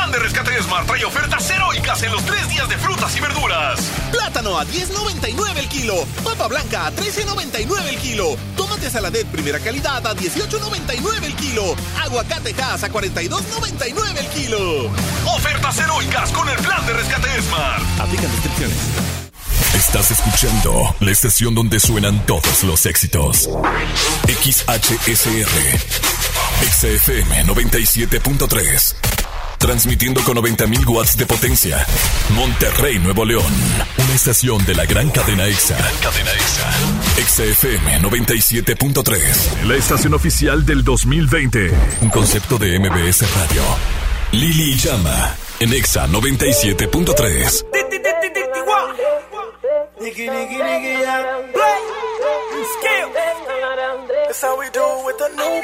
El plan de rescate de Smart trae ofertas heroicas en los tres días de frutas y verduras. Plátano a 10.99 el kilo. Papa blanca a 13.99 el kilo. Tomate saladet primera calidad a 18.99 el kilo. Aguacate Hass a 42.99 el kilo. Ofertas heroicas con el plan de rescate Smart. Aplican descripciones. Estás escuchando la estación donde suenan todos los éxitos. XHSR. XFM 97.3. Transmitiendo con 90.000 watts de potencia. Monterrey, Nuevo León. Una estación de la gran cadena EXA. Cadena EXA. EXA FM 97.3. La estación oficial del 2020. Un concepto de MBS Radio. Lili Llama. En EXA 97.3. That's how we do with the new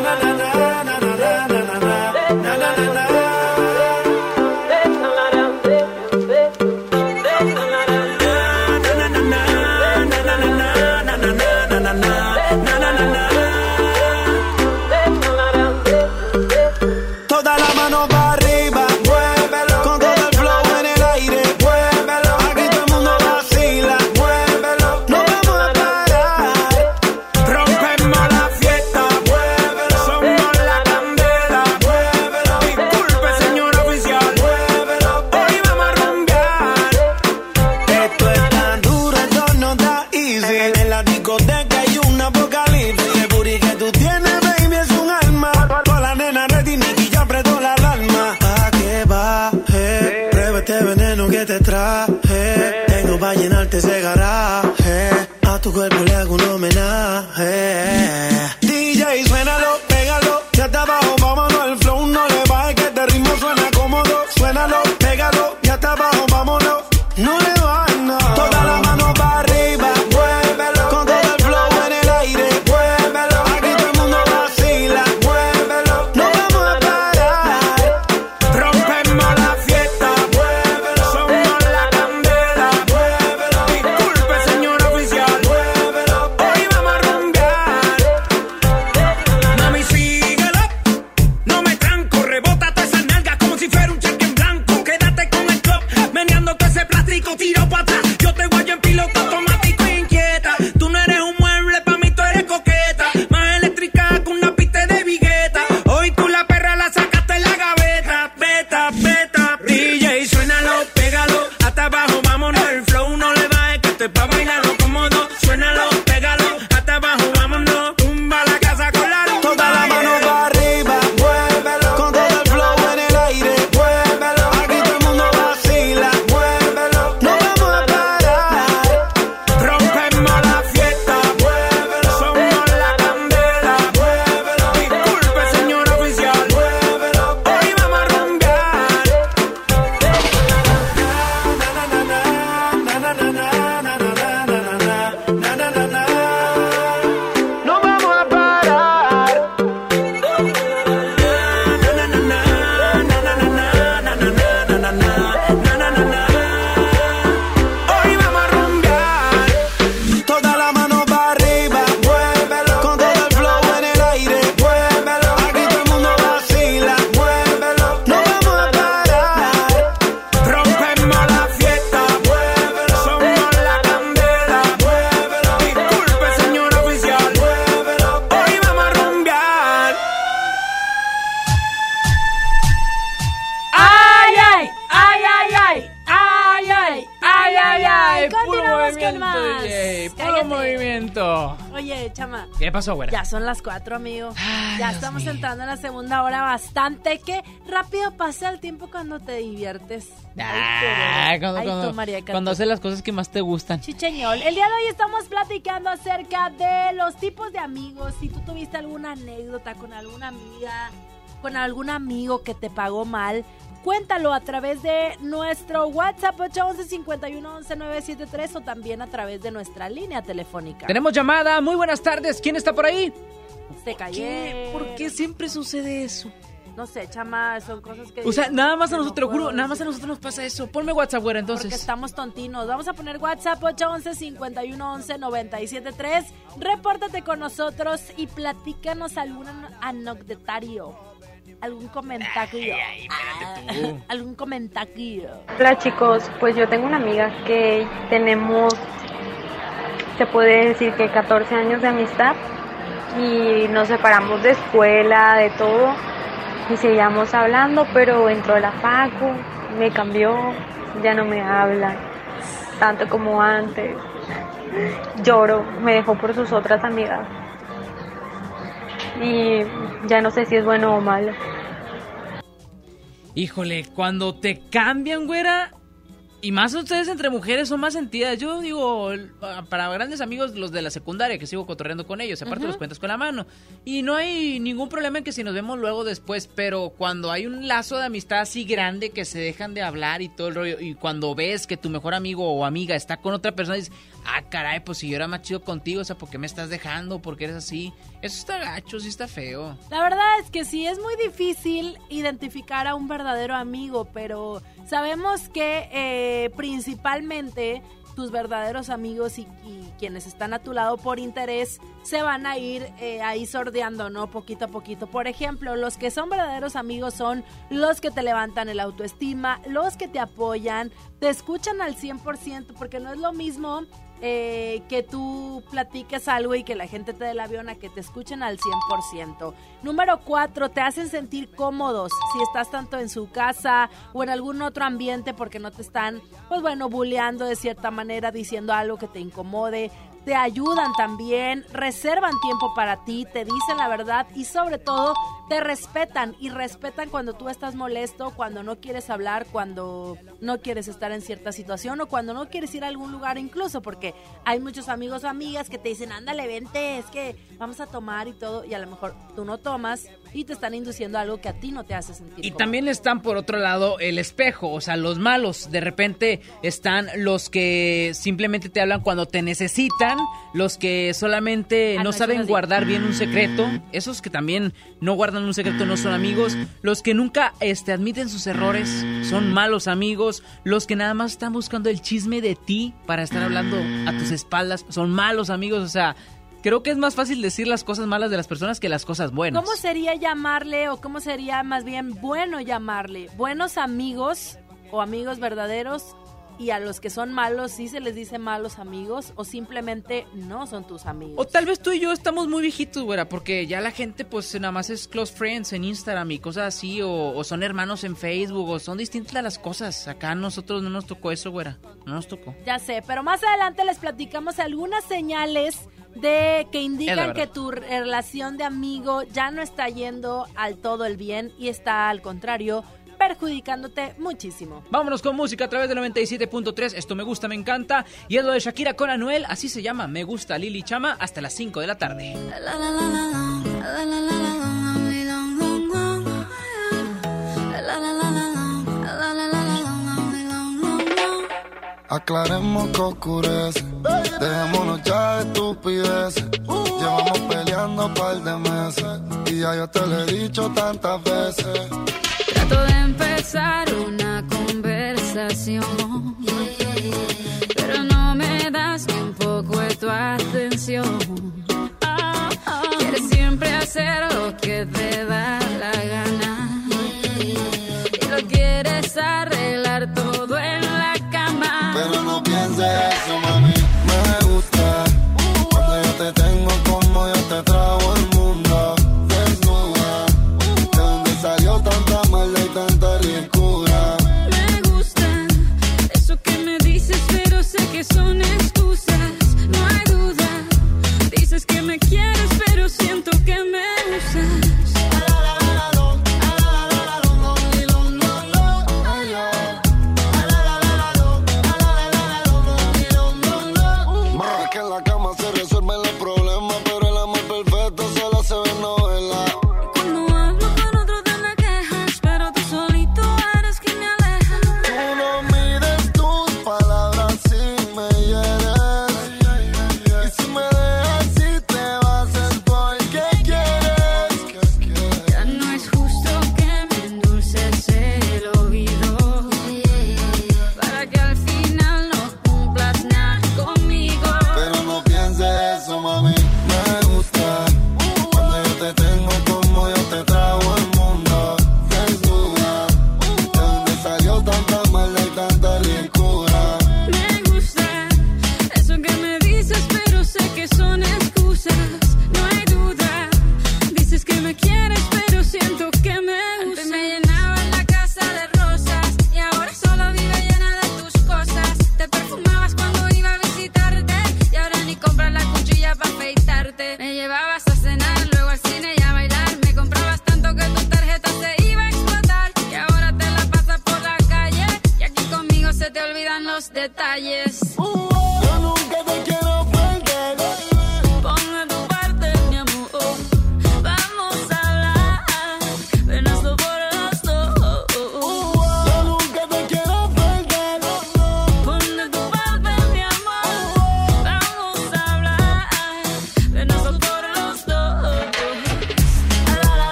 na na na na Ya son las cuatro, amigo. ya estamos entrando en la segunda hora bastante. Que rápido pasa el tiempo cuando te diviertes. Ah, cuando, cuando, haces las cosas que más te gustan. Chicheñol. El día de hoy estamos platicando acerca de los tipos de amigos. Si tú tuviste alguna anécdota con alguna amiga, con algún amigo que te pagó mal, Cuéntalo a través de nuestro WhatsApp 811 o también a través de nuestra línea telefónica. Tenemos llamada. Muy buenas tardes. ¿Quién está por ahí? Se cayó. ¿Por qué siempre sucede eso? No sé, chama, son cosas que... O sea, nada más a nosotros, te lo juro, nada más a nosotros nos pasa eso. Ponme WhatsApp, güera, entonces. Porque estamos tontinos. Vamos a poner WhatsApp 811-511-973. Repórtate con nosotros y platícanos algún anecdotario algún comentario. Ah, algún comentario. Hola chicos, pues yo tengo una amiga que tenemos, se puede decir que 14 años de amistad y nos separamos de escuela, de todo y seguíamos hablando, pero entró la facu, me cambió, ya no me habla tanto como antes. Lloro, me dejó por sus otras amigas y ya no sé si es bueno o malo. Híjole, cuando te cambian, güera, y más ustedes entre mujeres son más sentidas. Yo digo, para grandes amigos, los de la secundaria, que sigo cotorreando con ellos, aparte los cuentas con la mano. Y no hay ningún problema en que si nos vemos luego después, pero cuando hay un lazo de amistad así grande que se dejan de hablar y todo el rollo, y cuando ves que tu mejor amigo o amiga está con otra persona, dices, ah, caray, pues si yo era más chido contigo, o sea, ¿por qué me estás dejando? ¿Por qué eres así? Eso está gacho, sí está feo. La verdad es que sí, es muy difícil identificar a un verdadero amigo, pero sabemos que... Eh, principalmente tus verdaderos amigos y, quienes están a tu lado por interés se van a ir eh, ahí sordeando, ¿no? Poquito a poquito. Por ejemplo, los que son verdaderos amigos son los que te levantan el autoestima, los que te apoyan, te escuchan al 100%, porque no es lo mismo eh, que tú platiques algo y que la gente te dé el avión a que te escuchen al 100%. Número cuatro, te hacen sentir cómodos si estás tanto en su casa o en algún otro ambiente porque no te están, pues bueno, bulleando de cierta manera, diciendo algo que te incomode te ayudan también, reservan tiempo para ti, te dicen la verdad y sobre todo te respetan y respetan cuando tú estás molesto, cuando no quieres hablar, cuando no quieres estar en cierta situación o cuando no quieres ir a algún lugar incluso, porque hay muchos amigos o amigas que te dicen, ándale, vente, es que vamos a tomar y todo, y a lo mejor tú no tomas y te están induciendo algo que a ti no te hace sentir. Y también están por otro lado el espejo, o sea, los malos, de repente están los que simplemente te hablan cuando te necesitan, los que solamente ah, no, saben guardar bien un secreto, esos que también no guardan un secreto no son amigos, los que nunca este, admiten sus errores son malos amigos, los que nada más están buscando el chisme de ti para estar hablando a tus espaldas son malos amigos, o sea, creo que es más fácil decir las cosas malas de las personas que las cosas buenas. ¿Cómo sería llamarle o cómo sería más bien bueno llamarle? Buenos amigos o amigos verdaderos y a los que son malos sí se les dice malos amigos o simplemente no son tus amigos. O tal vez tú y yo estamos muy viejitos, güera, porque ya la gente pues nada más es close friends en Instagram y cosas así, o, son hermanos en Facebook, o son distintas las cosas. Acá a nosotros no nos tocó eso, güera, no nos tocó. Ya sé, pero más adelante les platicamos algunas señales de que indican que tu relación de amigo ya no está yendo al todo el bien y está al contrario perjudicándote muchísimo. Vámonos con música a través de 97.3. Esto me gusta, me encanta. Y es lo de Shakira con Anuel. Así se llama. Me gusta Lili Chama hasta las 5 de la tarde. Aclaremos que oscurece, dejémonos ya de estupideces. Llevamos peleando un par de meses y ya yo te lo he dicho tantas veces de empezar una conversación, pero no me das ni un poco de tu atención. Quieres siempre hacer lo que te da la gana y lo quieres arreglar todo en la cama. Pero no pienses eso,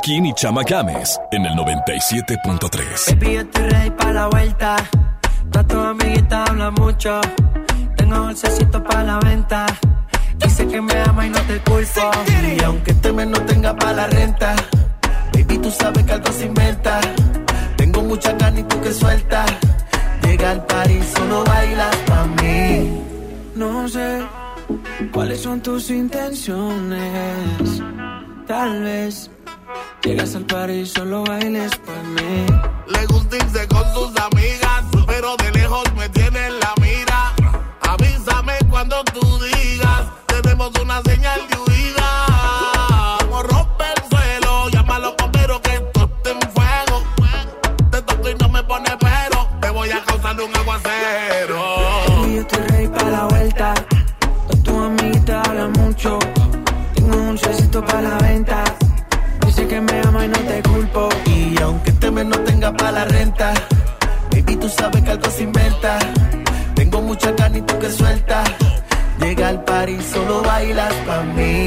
Marroquín y Chama Games en el 97.3. Baby, yo estoy ready para la vuelta. Toda tu amiguita habla mucho. Tengo dulcecito para la venta. Dice que me ama y no te culpo. Y aunque este mes no tenga para la renta, baby, tú sabes que algo se inventa. Tengo mucha carne y tú que suelta. Llega al París, solo bailas para mí. No sé cuáles son tus intenciones. Tal vez llegas al París, solo bailes para mí. Le gusta irse con sus amigas, pero de lejos me tiene en la mira. Avísame cuando tú digas, tenemos una señal de huida. Como rompe el suelo, llámalo pero que esto esté en fuego. Te toco y no me pone pero, te voy a causar un aguacero. Y yo estoy ready para la vuelta. Tu amiguita habla mucho. Tengo un dulcecito para la venta. La renta, baby, tú sabes que algo se inventa. Tengo mucha carne y tú que suelta. Llega al París, solo bailas pa' mí.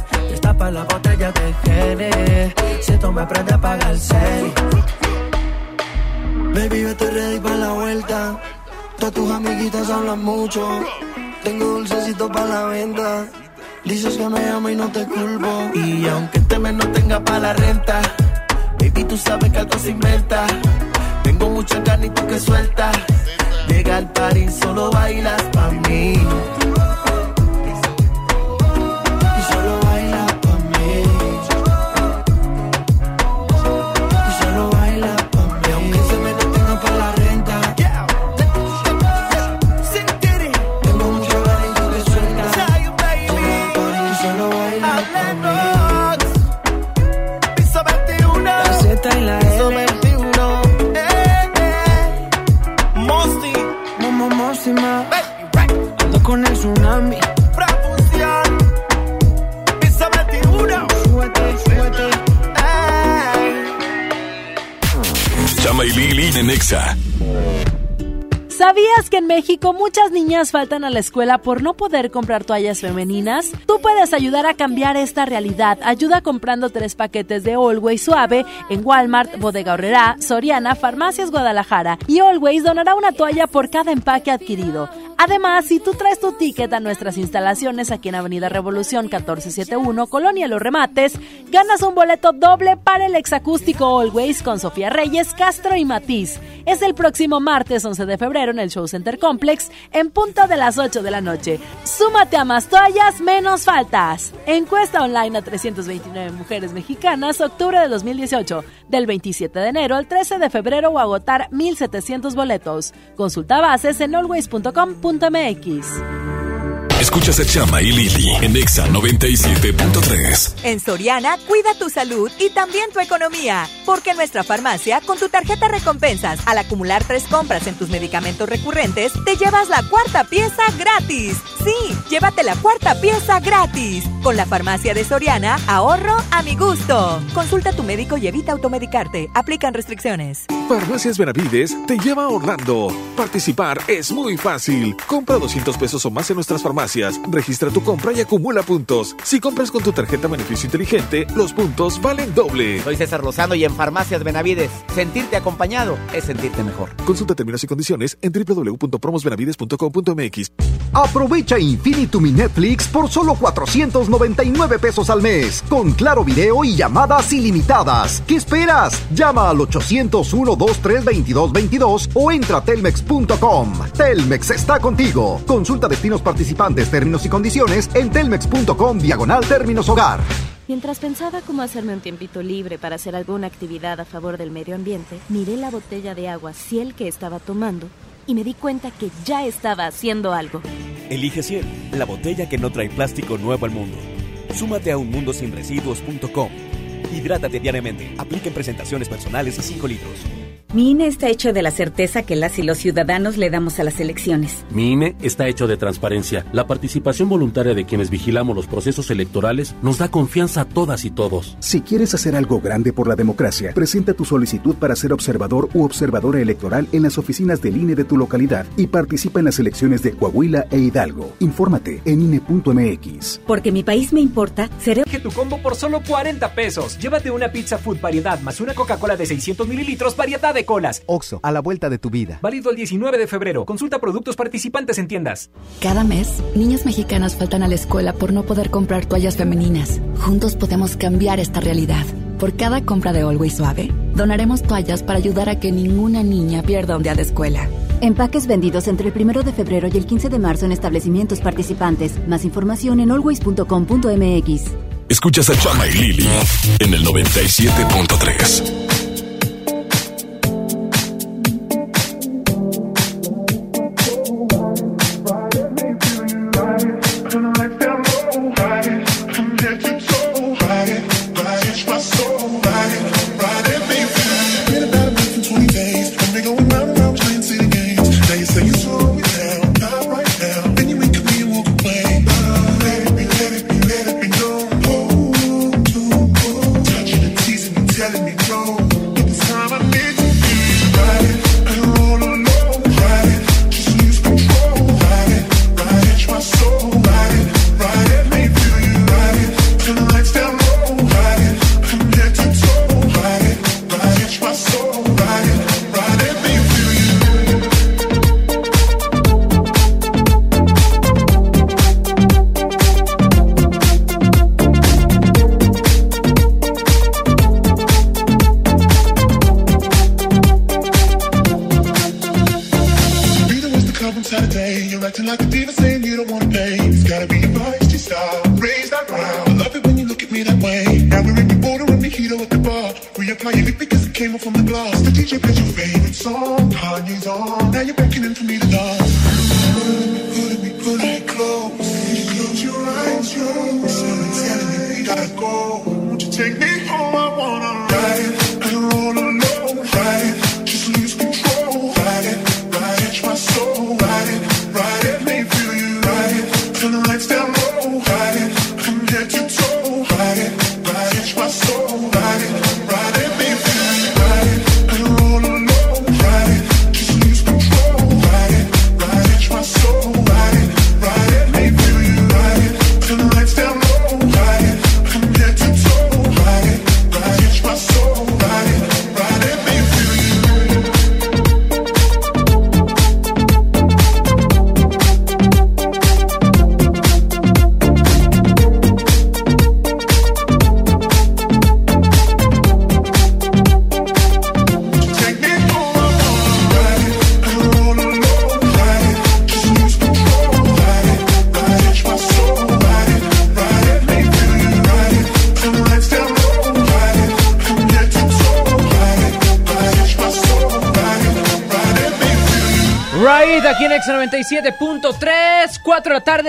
Destapa la botella de Gene. Si tú me aprendes a pagar el. Baby, yo estoy ready para la vuelta. Todas tus amiguitas hablan mucho. Tengo dulcecito para la venta. Dices que me amo y no te culpo. Y aunque este mes no tenga para la renta, baby, tú sabes que algo se inventa. Tengo mucha carne y tú que suelta. Llega al París, solo bailas pa' mí. ¿Sabías que en México muchas niñas faltan a la escuela por no poder comprar toallas femeninas? Tú puedes ayudar a cambiar esta realidad. Ayuda comprando tres paquetes de Always Suave en Walmart, Bodega Horrera, Soriana, Farmacias Guadalajara. Y Always donará una toalla por cada empaque adquirido. Además, si tú traes tu ticket a nuestras instalaciones aquí en Avenida Revolución 1471, Colonia Los Remates, ganas un boleto doble para el exacústico Always con Sofía Reyes, Castro y Matiz. Es el próximo martes 11 de febrero en el Show Center Complex en punto de las 8 de la noche. Súmate a más toallas, menos faltas. Encuesta online a 329 mujeres mexicanas, octubre de 2018, del 27 de enero al 13 de febrero o agotar 1.700 boletos. Consulta bases en always.com.mx. Escuchas a Chama y Lili en Nexa 97.3. En Soriana, cuida tu salud y también tu economía. Porque en nuestra farmacia, con tu tarjeta recompensas, al acumular tres compras en tus medicamentos recurrentes, te llevas la cuarta pieza gratis. Sí, llévate la cuarta pieza gratis. Con la farmacia de Soriana, ahorro a mi gusto. Consulta a tu médico y evita automedicarte. Aplican restricciones. Farmacias Benavides te lleva a Orlando. Participar es muy fácil. Compra 200 pesos o más en nuestras farmacias farmacias. Registra tu compra y acumula puntos. Si compras con tu tarjeta beneficio inteligente, los puntos valen doble. Soy César Lozano y en Farmacias Benavides, sentirte acompañado es sentirte mejor. Consulta términos y condiciones en www.promosbenavides.com.mx. Aprovecha Infinitum mi Netflix por solo 499 pesos al mes, con claro video y llamadas ilimitadas. ¿Qué esperas? Llama al 801 23 2222 o entra a telmex.com. Telmex está contigo. Consulta destinos participantes, términos y condiciones en telmex.com diagonal términos hogar. Mientras pensaba cómo hacerme un tiempito libre para hacer alguna actividad a favor del medio ambiente, miré la botella de agua Ciel que estaba tomando y me di cuenta que ya estaba haciendo algo. Elige Ciel, la botella que no trae plástico nuevo al mundo. Súmate a unmundosinresiduos.com. Hidrátate diariamente. Apliquen presentaciones personales y 5 litros. Mi INE está hecho de la certeza que las y los ciudadanos le damos a las elecciones. Mi INE está hecho de transparencia. La participación voluntaria de quienes vigilamos los procesos electorales nos da confianza a todas y todos. Si quieres hacer algo grande por la democracia, presenta tu solicitud para ser observador u observadora electoral en las oficinas del INE de tu localidad y participa en las elecciones de Coahuila e Hidalgo. Infórmate en INE.mx. Porque mi país me importa, seré... Que tu combo por solo 40 pesos. Llévate una pizza food variedad más una Coca-Cola de 600 mililitros variedad de colas. Oxo, a la vuelta de tu vida. Válido el 19 de febrero. Consulta productos participantes en tiendas. Cada mes, niñas mexicanas faltan a la escuela por no poder comprar toallas femeninas. Juntos podemos cambiar esta realidad. Por cada compra de Always Suave, donaremos toallas para ayudar a que ninguna niña pierda un día de escuela. Empaques vendidos entre el 1 de febrero y el 15 de marzo en establecimientos participantes. Más información en always.com.mx. Escuchas a Chama y Lili en el 97.3.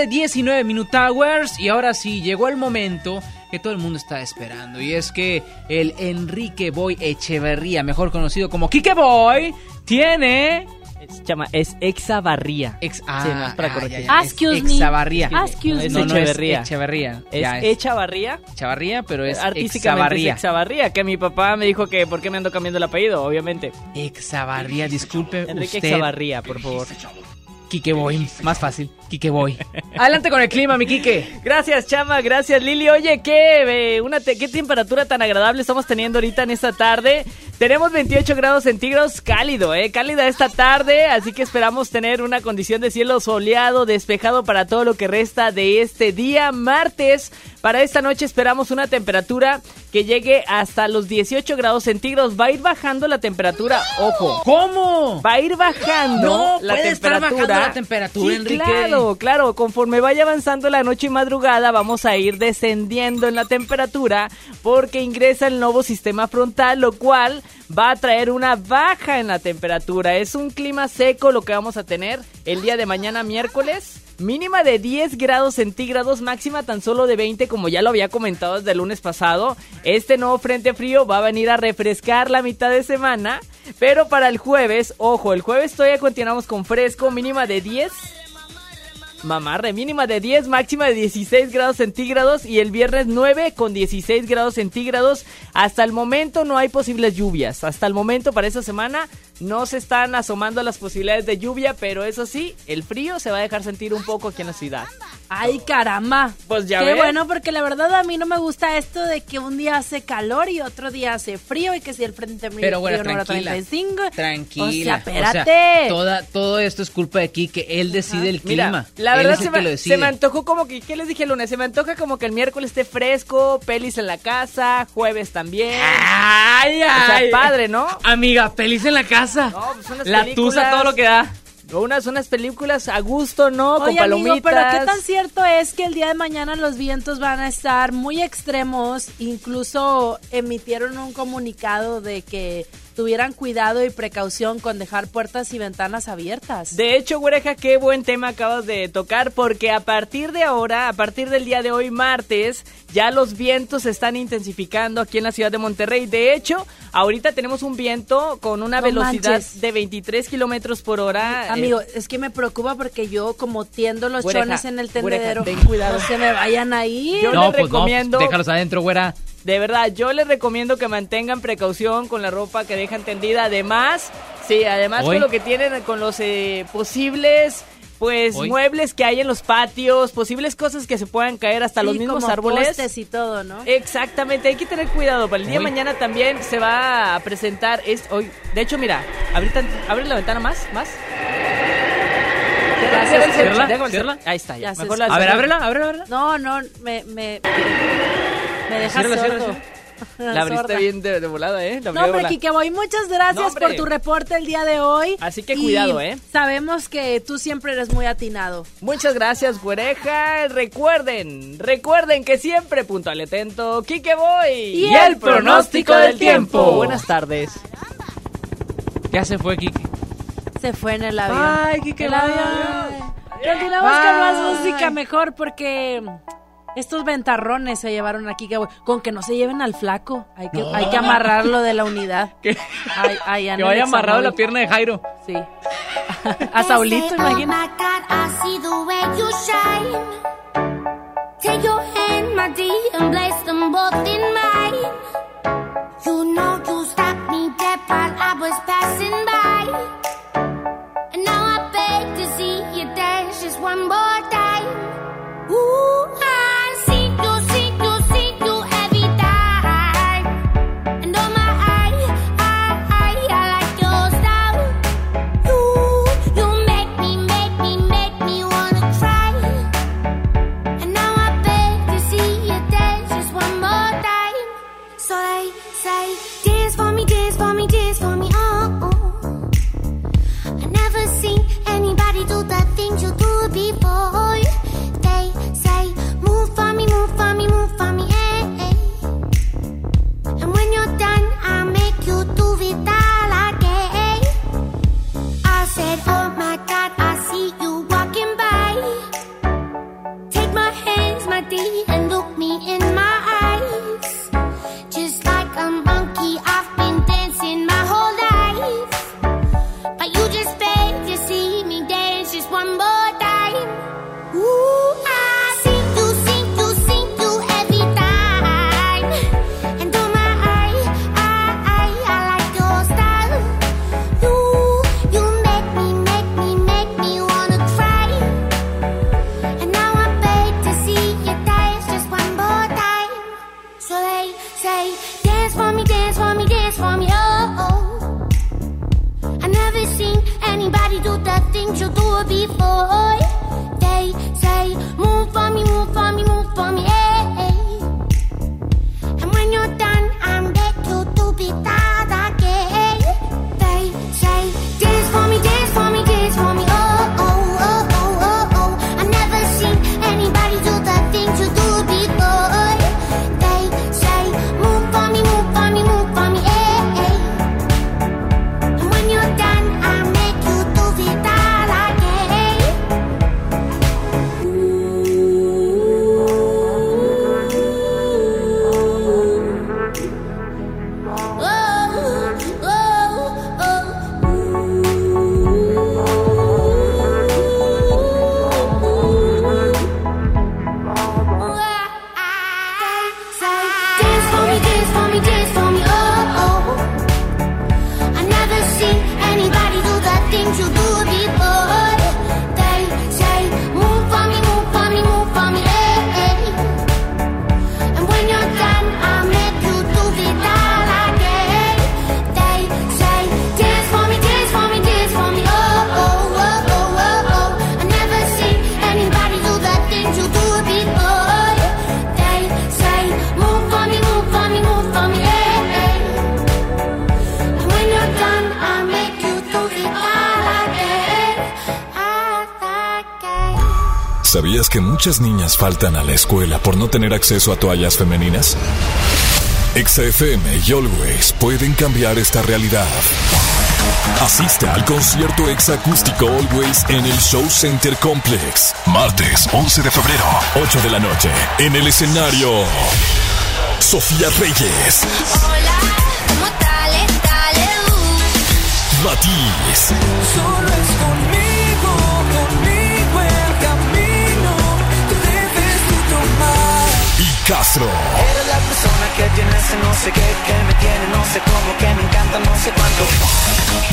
de la tarde, 19 Minute Hours. Y ahora sí, llegó el momento que todo el mundo está esperando. Y es que el Enrique Boy Echeverría, mejor conocido como Kike Boy, tiene se llama, es Exabarría. Ex, ah, sí, no, para corregir. Excuse me. Exabarría. Excuse no, es me. Echeverría. Es Echeverría. Es Ya, Echavarría. Echavarría, pero es Artísticamente Exabarría. es Exabarría, que mi papá me dijo que por qué me ando cambiando el apellido, obviamente. Exabarría, disculpe Enrique usted. Exabarría, por favor. Kike Boy, más fácil. Kike Boy. Adelante con el clima, mi Quique. Gracias, Chama. Gracias, Lili. Oye, ¿qué, una te- qué temperatura tan agradable estamos teniendo ahorita en esta tarde. Tenemos 28 grados centígrados, cálido, ¿eh? Cálida esta tarde, así que esperamos tener una condición de cielo soleado, despejado para todo lo que resta de este día martes. Para esta noche esperamos una temperatura que llegue hasta los 18 grados centígrados. Va a ir bajando la temperatura, ojo. ¿Cómo? Va a ir bajando No, la puede estar temperatura. bajando la temperatura, Sí, Enrique. Claro, claro. Conforme vaya avanzando la noche y madrugada, vamos a ir descendiendo en la temperatura porque ingresa el nuevo sistema frontal, lo cual va a traer una baja en la temperatura. Es un clima seco lo que vamos a tener el día de mañana miércoles. Mínima de 10 grados centígrados, máxima tan solo de 20 como ya lo había comentado desde el lunes pasado. Este nuevo frente frío va a venir a refrescar la mitad de semana. Pero para el jueves, ojo, el jueves todavía continuamos con fresco, mínima de 10. Mamarre, mínima de 10, máxima de 16 grados centígrados y el viernes 9 con 16 grados centígrados. Hasta el momento no hay posibles lluvias. Hasta el momento para esta semana no se están asomando las posibilidades de lluvia, pero eso sí, el frío se va a dejar sentir un poco aquí en la ciudad. Ay, caramba. Pues ya Qué ves. bueno, porque la verdad a mí no me gusta esto de que un día hace calor y otro día hace frío y que si el frente frío Pero bueno, frío tranquila. 35. Tranquila. O sea, espérate. toda, todo esto es culpa de Quique. Él decide el Mira, clima. la verdad se que me, se antojó como que, ¿qué les dije el lunes? Se me antoja como que el miércoles esté fresco, pelis en la casa, jueves también. Ay, O sea, ay. padre, ¿no? Amiga, feliz en la casa. No, pues unas la películas- tusa, todo lo que da. Unas, unas películas a gusto, ¿no? Con palomitas. amigo, pero qué tan cierto es que el día de mañana los vientos van a estar muy extremos. Incluso emitieron un comunicado de que tuvieran cuidado y precaución con dejar puertas y ventanas abiertas. De hecho, güereja, qué buen tema acabas de tocar, porque a partir de ahora, a partir del día de hoy, martes, ya los vientos se están intensificando aquí en la ciudad de Monterrey. De hecho, ahorita tenemos un viento con una No velocidad manches. de 23 kilómetros por hora. Amigo, Eh, es que me preocupa porque yo como tiendo los Güereja, chones en el güereja, tendedero, ten cuidado. no se me vayan ahí. Yo no, les pues recomiendo- no, déjalos adentro, güera. De verdad, yo les recomiendo que mantengan precaución con la ropa que dejan tendida. Además, sí, además Hoy. con lo que tienen, con los eh, posibles, pues, Hoy. muebles que hay en los patios, posibles cosas que se puedan caer hasta los mismos como árboles. postes y todo, ¿no? Exactamente, hay que tener cuidado. Para el día de mañana también se va a presentar es hoy. De hecho, mira, ahorita abre la ventana más, más. Gracias. Ahí está, ya. Ya se Mejor la A ver, ábrela, ábrela. No, no, me me me dejas Ciérrala, ciérrala, sordo. La abriste Sorda. bien de, de volada, ¿eh? La No, hombre, volada. Kike Boy, muchas gracias No, por tu reporte el día de hoy. Así que Y cuidado, ¿eh? Sabemos que tú siempre eres muy atinado. Muchas gracias, güereja. Recuerden, recuerden que siempre puntual y atento, Kike Boy. Y el pronóstico del tiempo. Buenas tardes. Ya se fue, Quique. Se fue en el avión. Ay, Kike, El avión. Continuamos Bye. con más música mejor porque estos ventarrones se llevaron aquí. que- Con que no se lleven al flaco. Hay que, No. hay que amarrarlo de la unidad. Que, Ay, ay, que vaya amarrado la pierna de Jairo. Sí. A Saulito, imagina. My God, I see the way you shine. Take your hand, my dear, and place them both in mine. You know you stopped me dead while I was passing by. Muchas niñas faltan a la escuela por no tener acceso a toallas femeninas? XFM y Always pueden cambiar esta realidad. Asiste al concierto exacústico Always en el Show Center Complex. Martes 11 de febrero, 8 de la noche. En el escenario, Sofía Reyes, Hola, ¿cómo tal? Dale, uh. Matiz, Solo es conmigo, conmigo Castro. Eres la persona que tiene ese no sé qué, que me tiene no sé cómo, que me encanta no sé cuánto.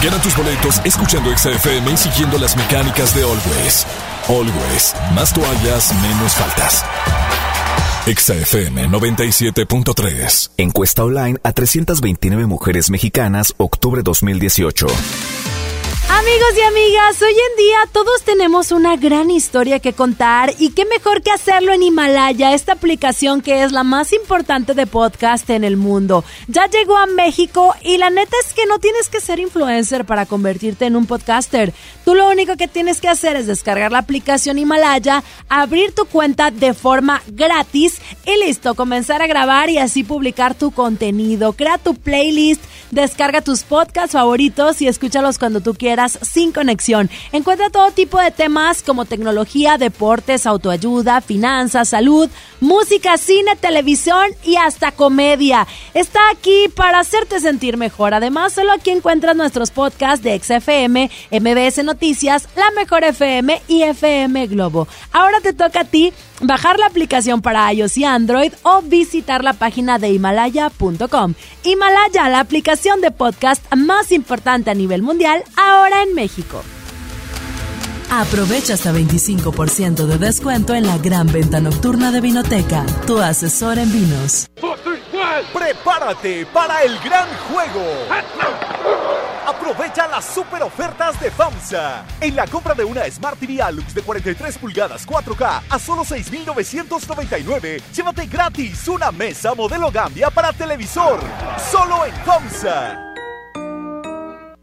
Gana tus boletos escuchando XFM y siguiendo las mecánicas de Always. Always, más toallas, menos faltas. XFM 97.3. Encuesta online a 329 mujeres mexicanas, octubre 2018. Amigos y amigas, hoy en día todos tenemos una gran historia que contar y qué mejor que hacerlo en Himalaya, esta aplicación que es la más importante de podcast en el mundo. Ya llegó a México y la neta es que no tienes que ser influencer para convertirte en un podcaster. Tú lo único que tienes que hacer es descargar la aplicación Himalaya, abrir tu cuenta de forma gratis y listo, comenzar a grabar y así publicar tu contenido. Crea tu playlist, descarga tus podcasts favoritos y escúchalos cuando tú quieras sin conexión. Encuentra todo tipo de temas como tecnología, deportes, autoayuda, finanzas, salud, música, cine, televisión y hasta comedia. Está aquí para hacerte sentir mejor. Además, solo aquí encuentras nuestros podcasts de XFM, MBS Noticias, La Mejor FM y FM Globo. Ahora te toca a ti bajar la aplicación para iOS y Android o visitar la página de himalaya.com. Himalaya, la aplicación de podcast más importante a nivel mundial, ahora en México. Aprovecha hasta 25% de descuento en la gran venta nocturna de Vinoteca, tu asesor en vinos. Prepárate para el gran juego. Aprovecha las super ofertas de FAMSA. En la compra de una Smart TV Alux de 43 pulgadas 4K a solo 6,999, llévate gratis una mesa modelo Gambia para televisor. Solo en FAMSA.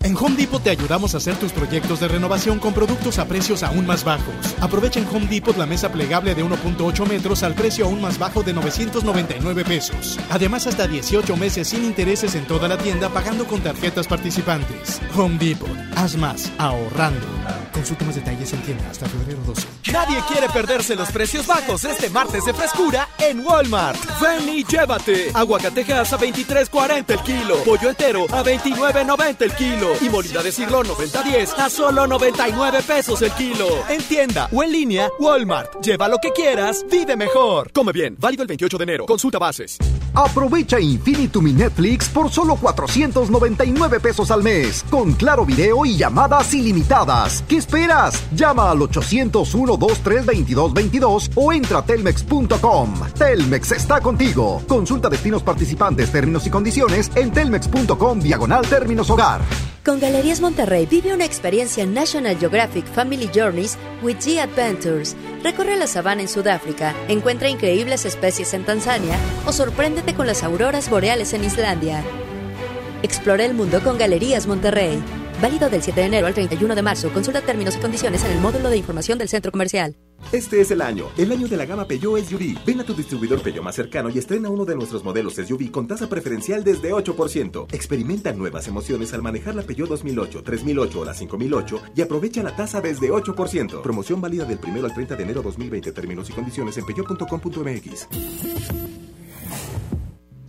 En Home Depot te ayudamos a hacer tus proyectos de renovación con productos a precios aún más bajos. Aprovecha en Home Depot la mesa plegable de 1.8 metros al precio aún más bajo de 999 pesos. Además, hasta 18 meses sin intereses en toda la tienda pagando con tarjetas participantes. Home Depot. Haz más ahorrando. Consulta más detalles en tienda hasta febrero 12. Nadie quiere perderse los precios bajos este martes de frescura en Walmart. Ven y llévate. Aguacatejas a 23.40 el kilo. Pollo entero a 29.90 el kilo. Y molida de siglo 90.10 a solo 99 pesos el kilo. En tienda o en línea, Walmart. Lleva lo que quieras, vive mejor. Come bien. Válido el 28 de enero. Consulta bases. Aprovecha Infinitum y Netflix por solo 499 pesos al mes, con claro video y llamadas ilimitadas. ¿Qué esperas? Llama al 801-232222 o entra a telmex.com. Telmex está contigo. Consulta destinos participantes, términos y condiciones en telmex.com diagonal términos hogar. Con Galerías Monterrey vive una experiencia en National Geographic Family Journeys with G Adventures. Recorre la sabana en Sudáfrica, encuentra increíbles especies en Tanzania o sorpréndete con las auroras boreales en Islandia. Explora el mundo con Galerías Monterrey. Válido del 7 de enero al 31 de marzo. Consulta términos y condiciones en el módulo de información del centro comercial. Este es el año, el año de la gama Peugeot SUV. Ven a tu distribuidor Peugeot más cercano y estrena uno de nuestros modelos SUV con tasa preferencial desde 8%. Experimenta nuevas emociones al manejar la Peugeot 2008, 3008 o la 5008 y aprovecha la tasa desde 8%. Promoción válida del 1 al 30 de enero 2020. Términos y condiciones en peugeot.com.mx.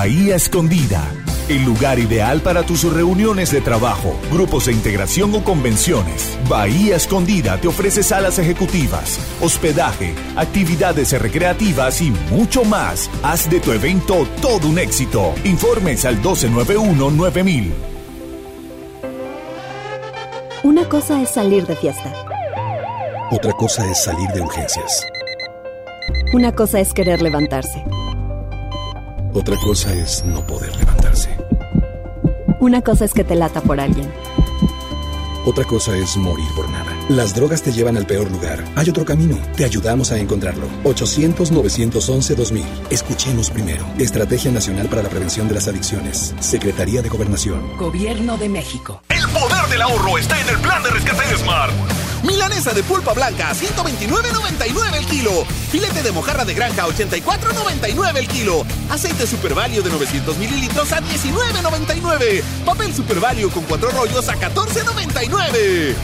Bahía Escondida, el lugar ideal para tus reuniones de trabajo, grupos de integración o convenciones. Bahía Escondida te ofrece salas ejecutivas, hospedaje, actividades recreativas y mucho más. Haz de tu evento todo un éxito. Informes al 1291-9000. Una cosa es salir de fiesta. Otra cosa es salir de urgencias. Una cosa es querer levantarse. Otra cosa es no poder levantarse. Una cosa es que te lata por alguien. Otra cosa es morir por nada. Las drogas te llevan al peor lugar. Hay otro camino. Te ayudamos a encontrarlo. 800-911-2000. Escuchemos primero. Estrategia Nacional para la Prevención de las Adicciones. Secretaría de Gobernación. Gobierno de México. El poder del ahorro está en el plan de rescate de Smart. Milanesa de pulpa blanca, 129.99 el kilo. Filete de mojarra de granja, 84.99 el kilo. Aceite Super Value de 900 mililitros a 19.99. Papel Super Value con cuatro rollos a 14.99.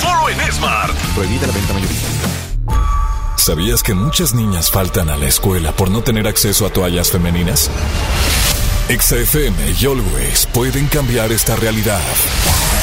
Solo en Smart. Prohibida la venta mayorista. ¿Sabías que muchas niñas faltan a la escuela por no tener acceso a toallas femeninas? XFM y Always pueden cambiar esta realidad.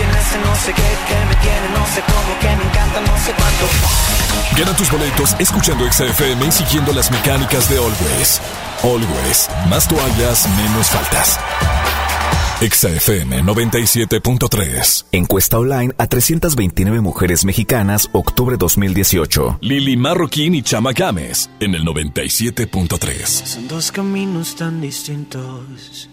Tiene ese no sé qué, que me tiene no sé cómo, que me encanta no sé cuánto. Gana tus boletos escuchando XFM y siguiendo las mecánicas de Always. Always, más toallas, menos faltas. XFM 97.3. Encuesta online a 329 mujeres mexicanas, octubre 2018. Lili Marroquín y Chama Games en el 97.3. Son dos caminos tan distintos.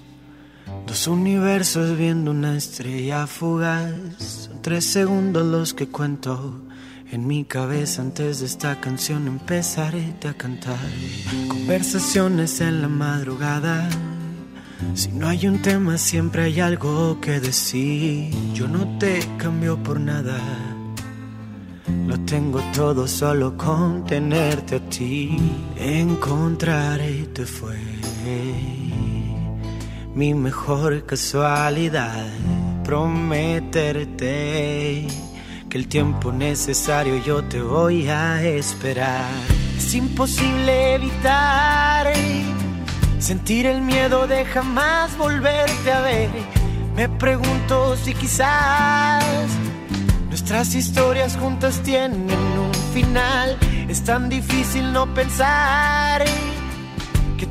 Dos universos viendo una estrella fugaz. Son tres segundos los que cuento. En mi cabeza antes de esta canción empezaré a cantar. Conversaciones en la madrugada. Si no hay un tema siempre hay algo que decir. Yo no te cambio por nada. Lo tengo todo solo con tenerte a ti. Encontrarte fue mi mejor casualidad. Prometerte que el tiempo necesario yo te voy a esperar. Es imposible evitar sentir el miedo de jamás volverte a ver. Me pregunto si quizás nuestras historias juntas tienen un final. Es tan difícil no pensar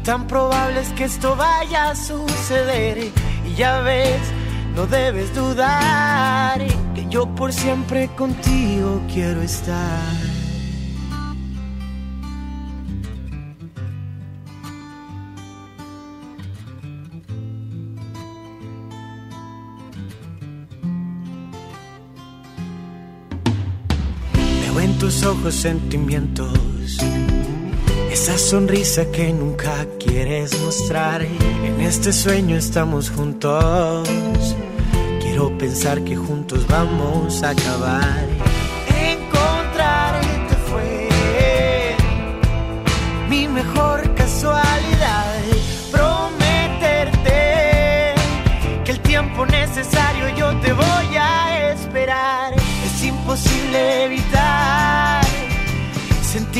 tan probable es que esto vaya a suceder. Y ya ves, no debes dudar que yo por siempre contigo quiero estar. Veo en tus ojos sentimientos, esa sonrisa que nunca quieres mostrar, en este sueño estamos juntos. Quiero pensar que juntos vamos a acabar. Encontrarte fue mi mejor casualidad.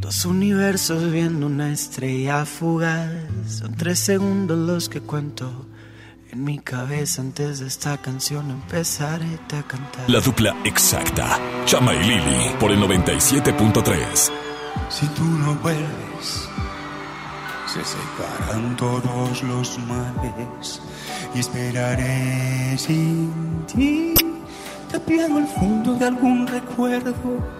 Dos universos viendo una estrella fugaz. Son tres segundos los que cuento en mi cabeza antes de esta canción empezaré a cantar. La dupla exacta. Chama y Lili por el 97.3. Si tú no vuelves, se separan todos los males y esperaré sin ti. Tapiado al fondo de algún recuerdo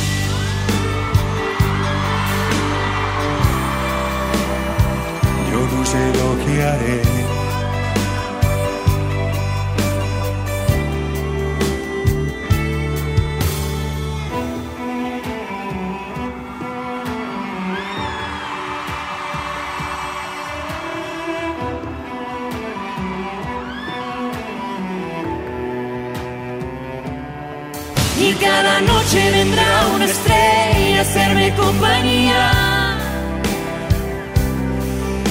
yo no lo que haré. cada noche vendrá una estrella a hacerme compañía.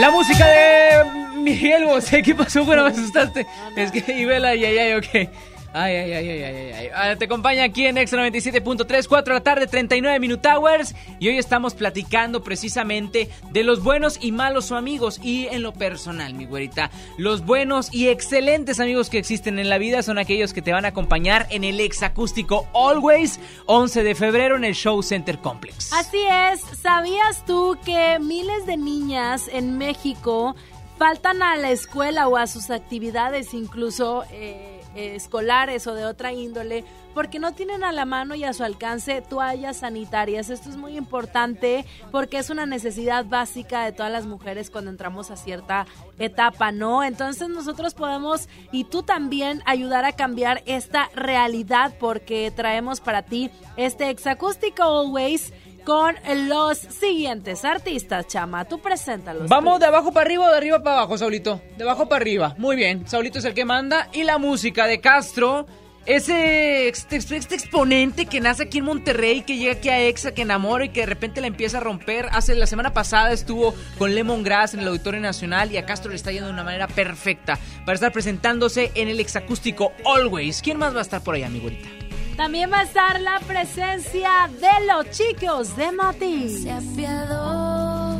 La música de Miguel Bosé, ¿qué pasó? Bueno, me asustaste. Es que Ibela, y ay, ay, ok. Ay, ay, ay, ay, ay, ay. Te acompaña aquí en Extra 97.3, 4 de la tarde, 39 Minute Hours. Y hoy estamos platicando precisamente de los buenos y malos amigos. Y en lo personal, mi güerita, los buenos y excelentes amigos que existen en la vida son aquellos que te van a acompañar en el ex acústico Always, 11 de febrero en el Show Center Complex. Así es. ¿Sabías tú que miles de niñas en México faltan a la escuela o a sus actividades incluso? Eh, escolares o de otra índole, porque no tienen a la mano y a su alcance toallas sanitarias. Esto es muy importante porque es una necesidad básica de todas las mujeres cuando entramos a cierta etapa, ¿no? Entonces nosotros podemos y tú también ayudar a cambiar esta realidad porque traemos para ti este exacústico always con los siguientes artistas, Chama. Tú preséntalos. Vamos de abajo para arriba o de arriba para abajo, Saulito. De abajo para arriba. Muy bien. Saulito es el que manda. Y la música de Castro. Ese este, exponente que nace aquí en Monterrey, que llega aquí a Exa, que enamora y que de repente la empieza a romper. Hace la semana pasada estuvo con Lemon Grass en el Auditorio Nacional y a Castro le está yendo de una manera perfecta para estar presentándose en el exacústico Always. ¿Quién más va a estar por allá, mi güerita? También va a estar la presencia de los chicos de Mati. Se apiadó.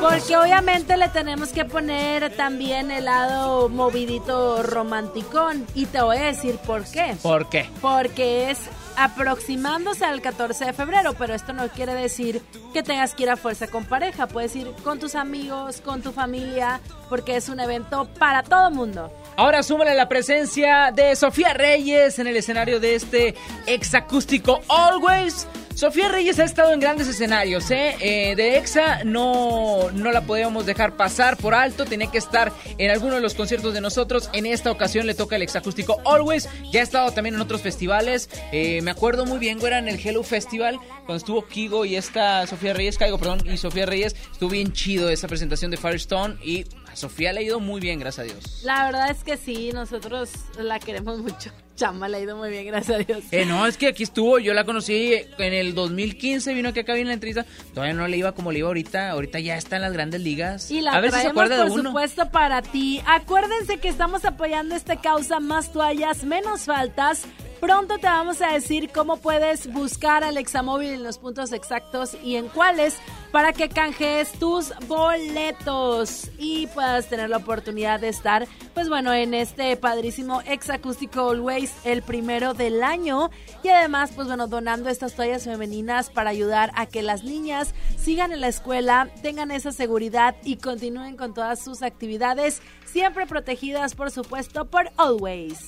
Porque obviamente le tenemos que poner también el lado movidito romanticón. Y te voy a decir por qué. ¿Por qué? Porque es aproximándose al 14 de febrero, pero esto no quiere decir que tengas que ir a fuerza con pareja, puedes ir con tus amigos, con tu familia, porque es un evento para todo mundo. Ahora súmale la presencia de Sofía Reyes en el escenario de este exacústico Always. Sofía Reyes ha estado en grandes escenarios, ¿eh? Eh, de EXA no, no la podíamos dejar pasar por alto, tenía que estar en alguno de los conciertos de nosotros. En esta ocasión le toca el exacústico Always. Ya ha estado también en otros festivales. Eh, me acuerdo muy bien, era en el Hello Festival, cuando estuvo Kigo y esta Sofía Reyes, Caigo, perdón, y Sofía Reyes. Estuvo bien chido esa presentación de Firestone y Sofía ha ido muy bien, gracias a Dios. La verdad es que sí, nosotros la queremos mucho. Chama, le ha ido muy bien, gracias a Dios. Eh, no, es que aquí estuvo, yo la conocí en el 2015, vino aquí acá en la entrevista, todavía no le iba como le iba ahorita, ahorita ya está en las grandes ligas. Y la a ver si se traemos, acuerda de por uno. supuesto, para ti. Acuérdense que estamos apoyando esta causa Más toallas, menos faltas. Pronto te vamos a decir cómo puedes buscar al Examóvil en los puntos exactos y en cuáles para que canjees tus boletos y puedas tener la oportunidad de estar, pues bueno, en este padrísimo Exacústico Always, el primero del año. Y además, pues bueno, donando estas toallas femeninas para ayudar a que las niñas sigan en la escuela, tengan esa seguridad y continúen con todas sus actividades, siempre protegidas, por supuesto, por Always.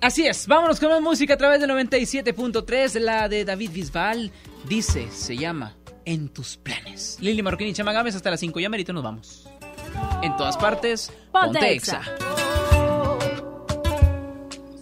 Así es, vámonos con más música a través del 97.3, la de David Bisbal, dice, se llama En tus planes. Lili Marroquín y Chama Gámez hasta las 5, ya merito nos vamos. En todas partes, Ponte ponte, Exa. Exa.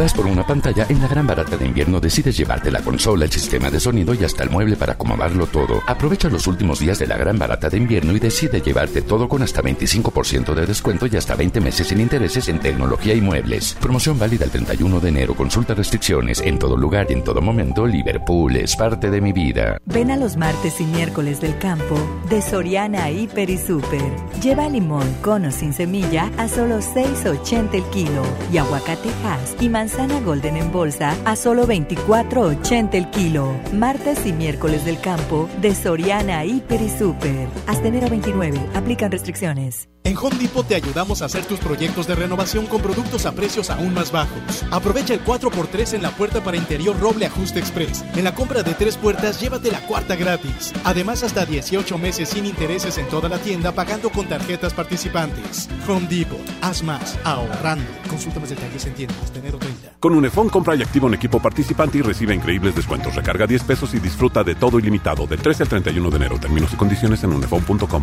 por una pantalla, en la gran barata de invierno decides llevarte la consola, el sistema de sonido y hasta el mueble para acomodarlo todo. Aprovecha los últimos días de la gran barata de invierno y decide llevarte todo con hasta 25% de descuento y hasta 20 meses sin intereses en tecnología y muebles. Promoción válida el 31 de enero. Consulta restricciones en todo lugar y en todo momento. Liverpool es parte de mi vida. Ven a los martes y miércoles del campo de Soriana Hiper y Super. Lleva limón con o sin semilla a solo 6.80 el kilo y aguacate Hass y manzana Golden en bolsa a solo 24.80 el kilo. Martes y miércoles del campo de Soriana Hiper y Super. Hasta enero 29. Aplican restricciones. En Home Depot te ayudamos a hacer tus proyectos de renovación con productos a precios aún más bajos. Aprovecha el 4x3 en la puerta para interior Roble Ajuste Express. En la compra de tres puertas, llévate la cuarta gratis. Además, hasta 18 meses sin intereses en toda la tienda pagando con tarjetas participantes. Home Depot. Haz más. Ahorrando. Consulta más detalles en tienda hasta enero 30. Con Unifón compra y activa un equipo participante y recibe increíbles descuentos. Recarga 10 pesos y disfruta de todo ilimitado del 13 al 31 de enero. Términos y condiciones en unifón.com.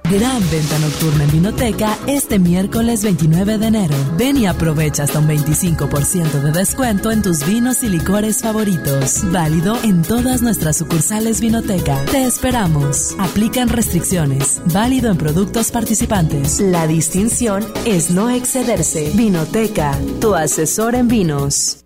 Gran venta nocturna en Vinoteca este miércoles 29 de enero. Ven y aprovecha hasta un 25% de descuento en tus vinos y licores favoritos. Válido en todas nuestras sucursales Vinoteca. Te esperamos. Aplican restricciones. Válido en productos participantes. La distinción es no excederse. Vinoteca, tu asesor en vinos.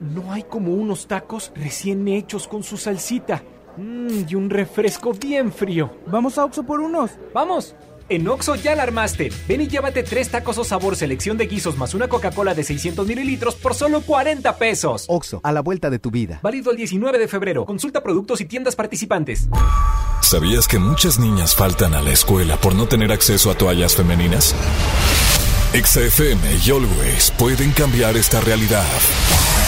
No hay como unos tacos recién hechos con su salsita. Mmm, y un refresco bien frío. ¿Vamos a Oxo por unos? ¡Vamos! En Oxo ya la armaste. Ven y llévate tres tacos o sabor selección de guisos más una Coca-Cola de 600 mililitros por solo 40 pesos. Oxo, a la vuelta de tu vida. Válido el 19 de febrero. Consulta productos y tiendas participantes. ¿Sabías que muchas niñas faltan a la escuela por no tener acceso a toallas femeninas? XFM y Always pueden cambiar esta realidad.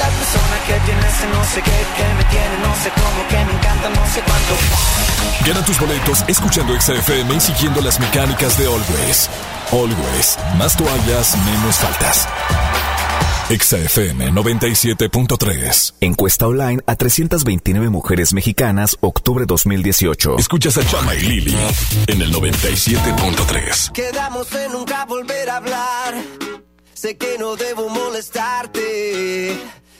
La persona que tiene ese no sé qué, que me tiene no sé cómo, que me encanta no sé cuánto. Gana tus boletos escuchando XFM y siguiendo las mecánicas de Always. Always, más toallas, menos faltas. XFM 97.3. Encuesta online a 329 mujeres mexicanas, octubre 2018. Escuchas a Chama y Lili en el 97.3. Quedamos en nunca volver a hablar. Sé que no debo molestarte.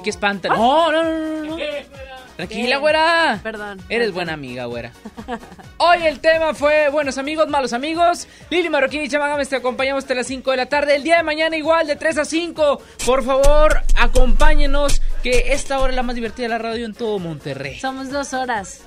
Ay, que qué espanta. No, no, no, no, no. Tranquila, güera. Perdón. Eres buena amiga, güera. Hoy el tema fue buenos amigos, malos amigos. Lili Marroquín y Chamagames te acompañamos hasta las 5 de la tarde. El día de mañana igual, de 3 a 5. Por favor, acompáñenos, que esta hora es la más divertida de la radio en todo Monterrey. Somos dos horas.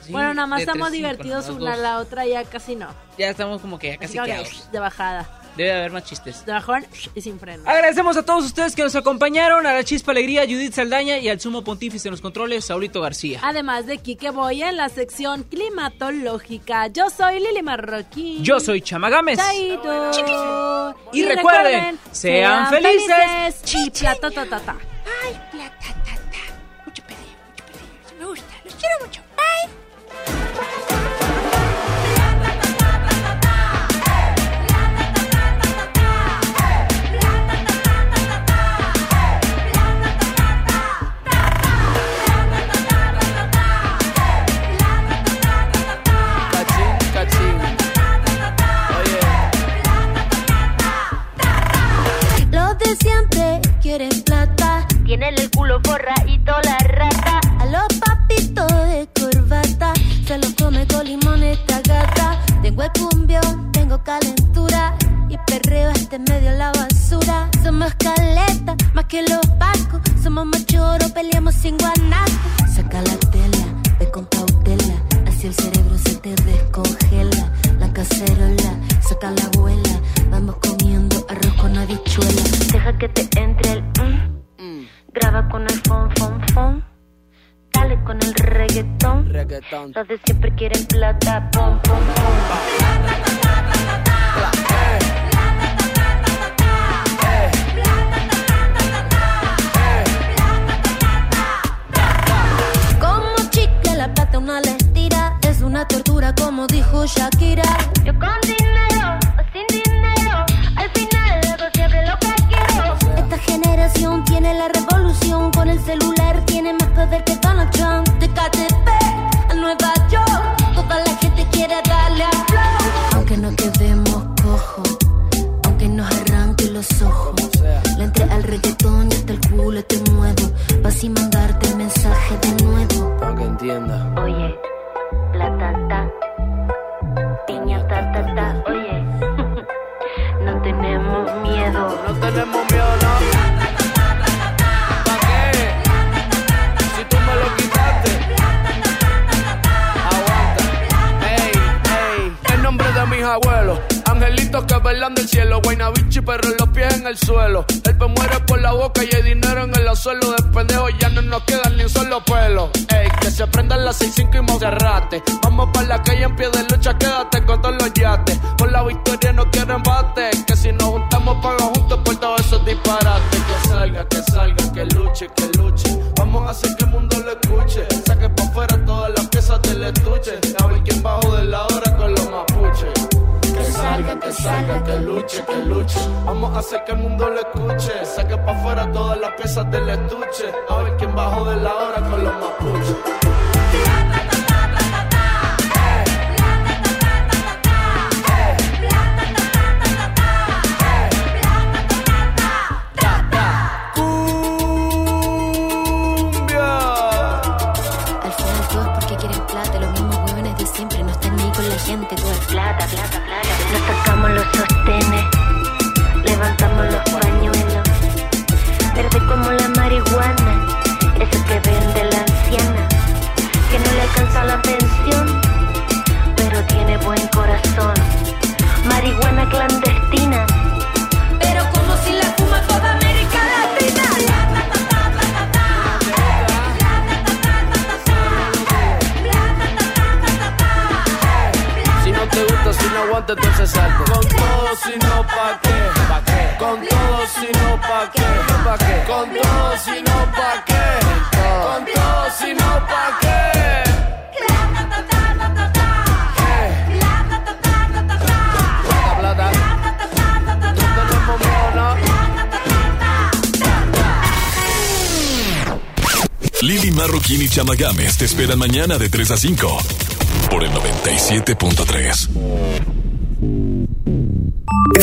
Sí, bueno, nada más estamos divertidos una dos. la otra, ya casi no. Ya estamos como que ya casi Así que, de bajada. Debe de haber más chistes. De bajón y sin freno. Agradecemos a todos ustedes que nos acompañaron, a la Chispa Alegría, Judith Saldaña y al Sumo Pontífice en los controles, Saulito García. Además de Quique Boya en la sección climatológica. Yo soy Lili Marroquín. Yo soy Chamagames. Chaito. Y recuerden, sean felices. Y platototota. Ay, plata, ta, ta. Mucho pedir, mucho pedir. Me gusta, los quiero mucho. Tienen el culo forradito la rata. A los papitos de corbata. Se los come con limón esta gata. Tengo el cumbión, tengo calentura. Y perreo este medio la basura. Somos caleta, más que los pacos. Somos machoros, peleamos sin guanaco. Saca la tela, ve con cautela. Así el cerebro se te descongela. La cacerola, saca la abuela. Vamos comiendo arroz con habichuela. Deja que te entre el mm. Graba con el fon, fon, fon. Dale con el reggaetón. Reggaetón. Los de siempre quieren plata. Pom, pom, pom. Como chicle la plata una le tira Es una tortura como dijo Shakira Yo con dinero generación tiene la revolución. Con el celular tiene más poder que Donald Trump. De KTP a Nueva York Toda la gente quiere darle a flow Aunque no quedemos cojos Aunque nos arranque los ojos. Le entré al reggaetón y hasta el culo te muevo. Pa' así mandarte el mensaje de nuevo. Para que entienda. Oye, la tata, piña ta ta ta, oye, no tenemos miedo. No tenemos Velan del cielo, Guaynabichi, pero los pies en el suelo. El pe muere por la boca y hay dinero en el suelo. De pendejo ya no nos quedan ni un solo pelo. Ey, que se prendan las 6-5 y Monserrate. Vamos para la calle en pie de lucha, quédate con todos los yates. Por la victoria no quiero embate. Que si nos juntamos, pagan juntos por todos esos disparates. Que salga, que salga, que luche, que luche. Vamos a hacer que el mundo lo escuche. Saque pa' afuera todas las piezas del estuche. Salga, que salga, que luche, que luche. Vamos a hacer que el mundo lo escuche. Saque pa' afuera todas las piezas del estuche. A ver quién bajo de la hora con los mapuches. Salto. Con todo, si no, ¿pa' qué? ¿Pa qué? Con todo, si no, ¿pa' qué? ¿Pa qué? Con todo, si no, ¿pa' qué? Con todo, si no, ¿pa' qué? Lili Marroquín y Chama Games te esperan mañana de 3 a 5 por el 97.3.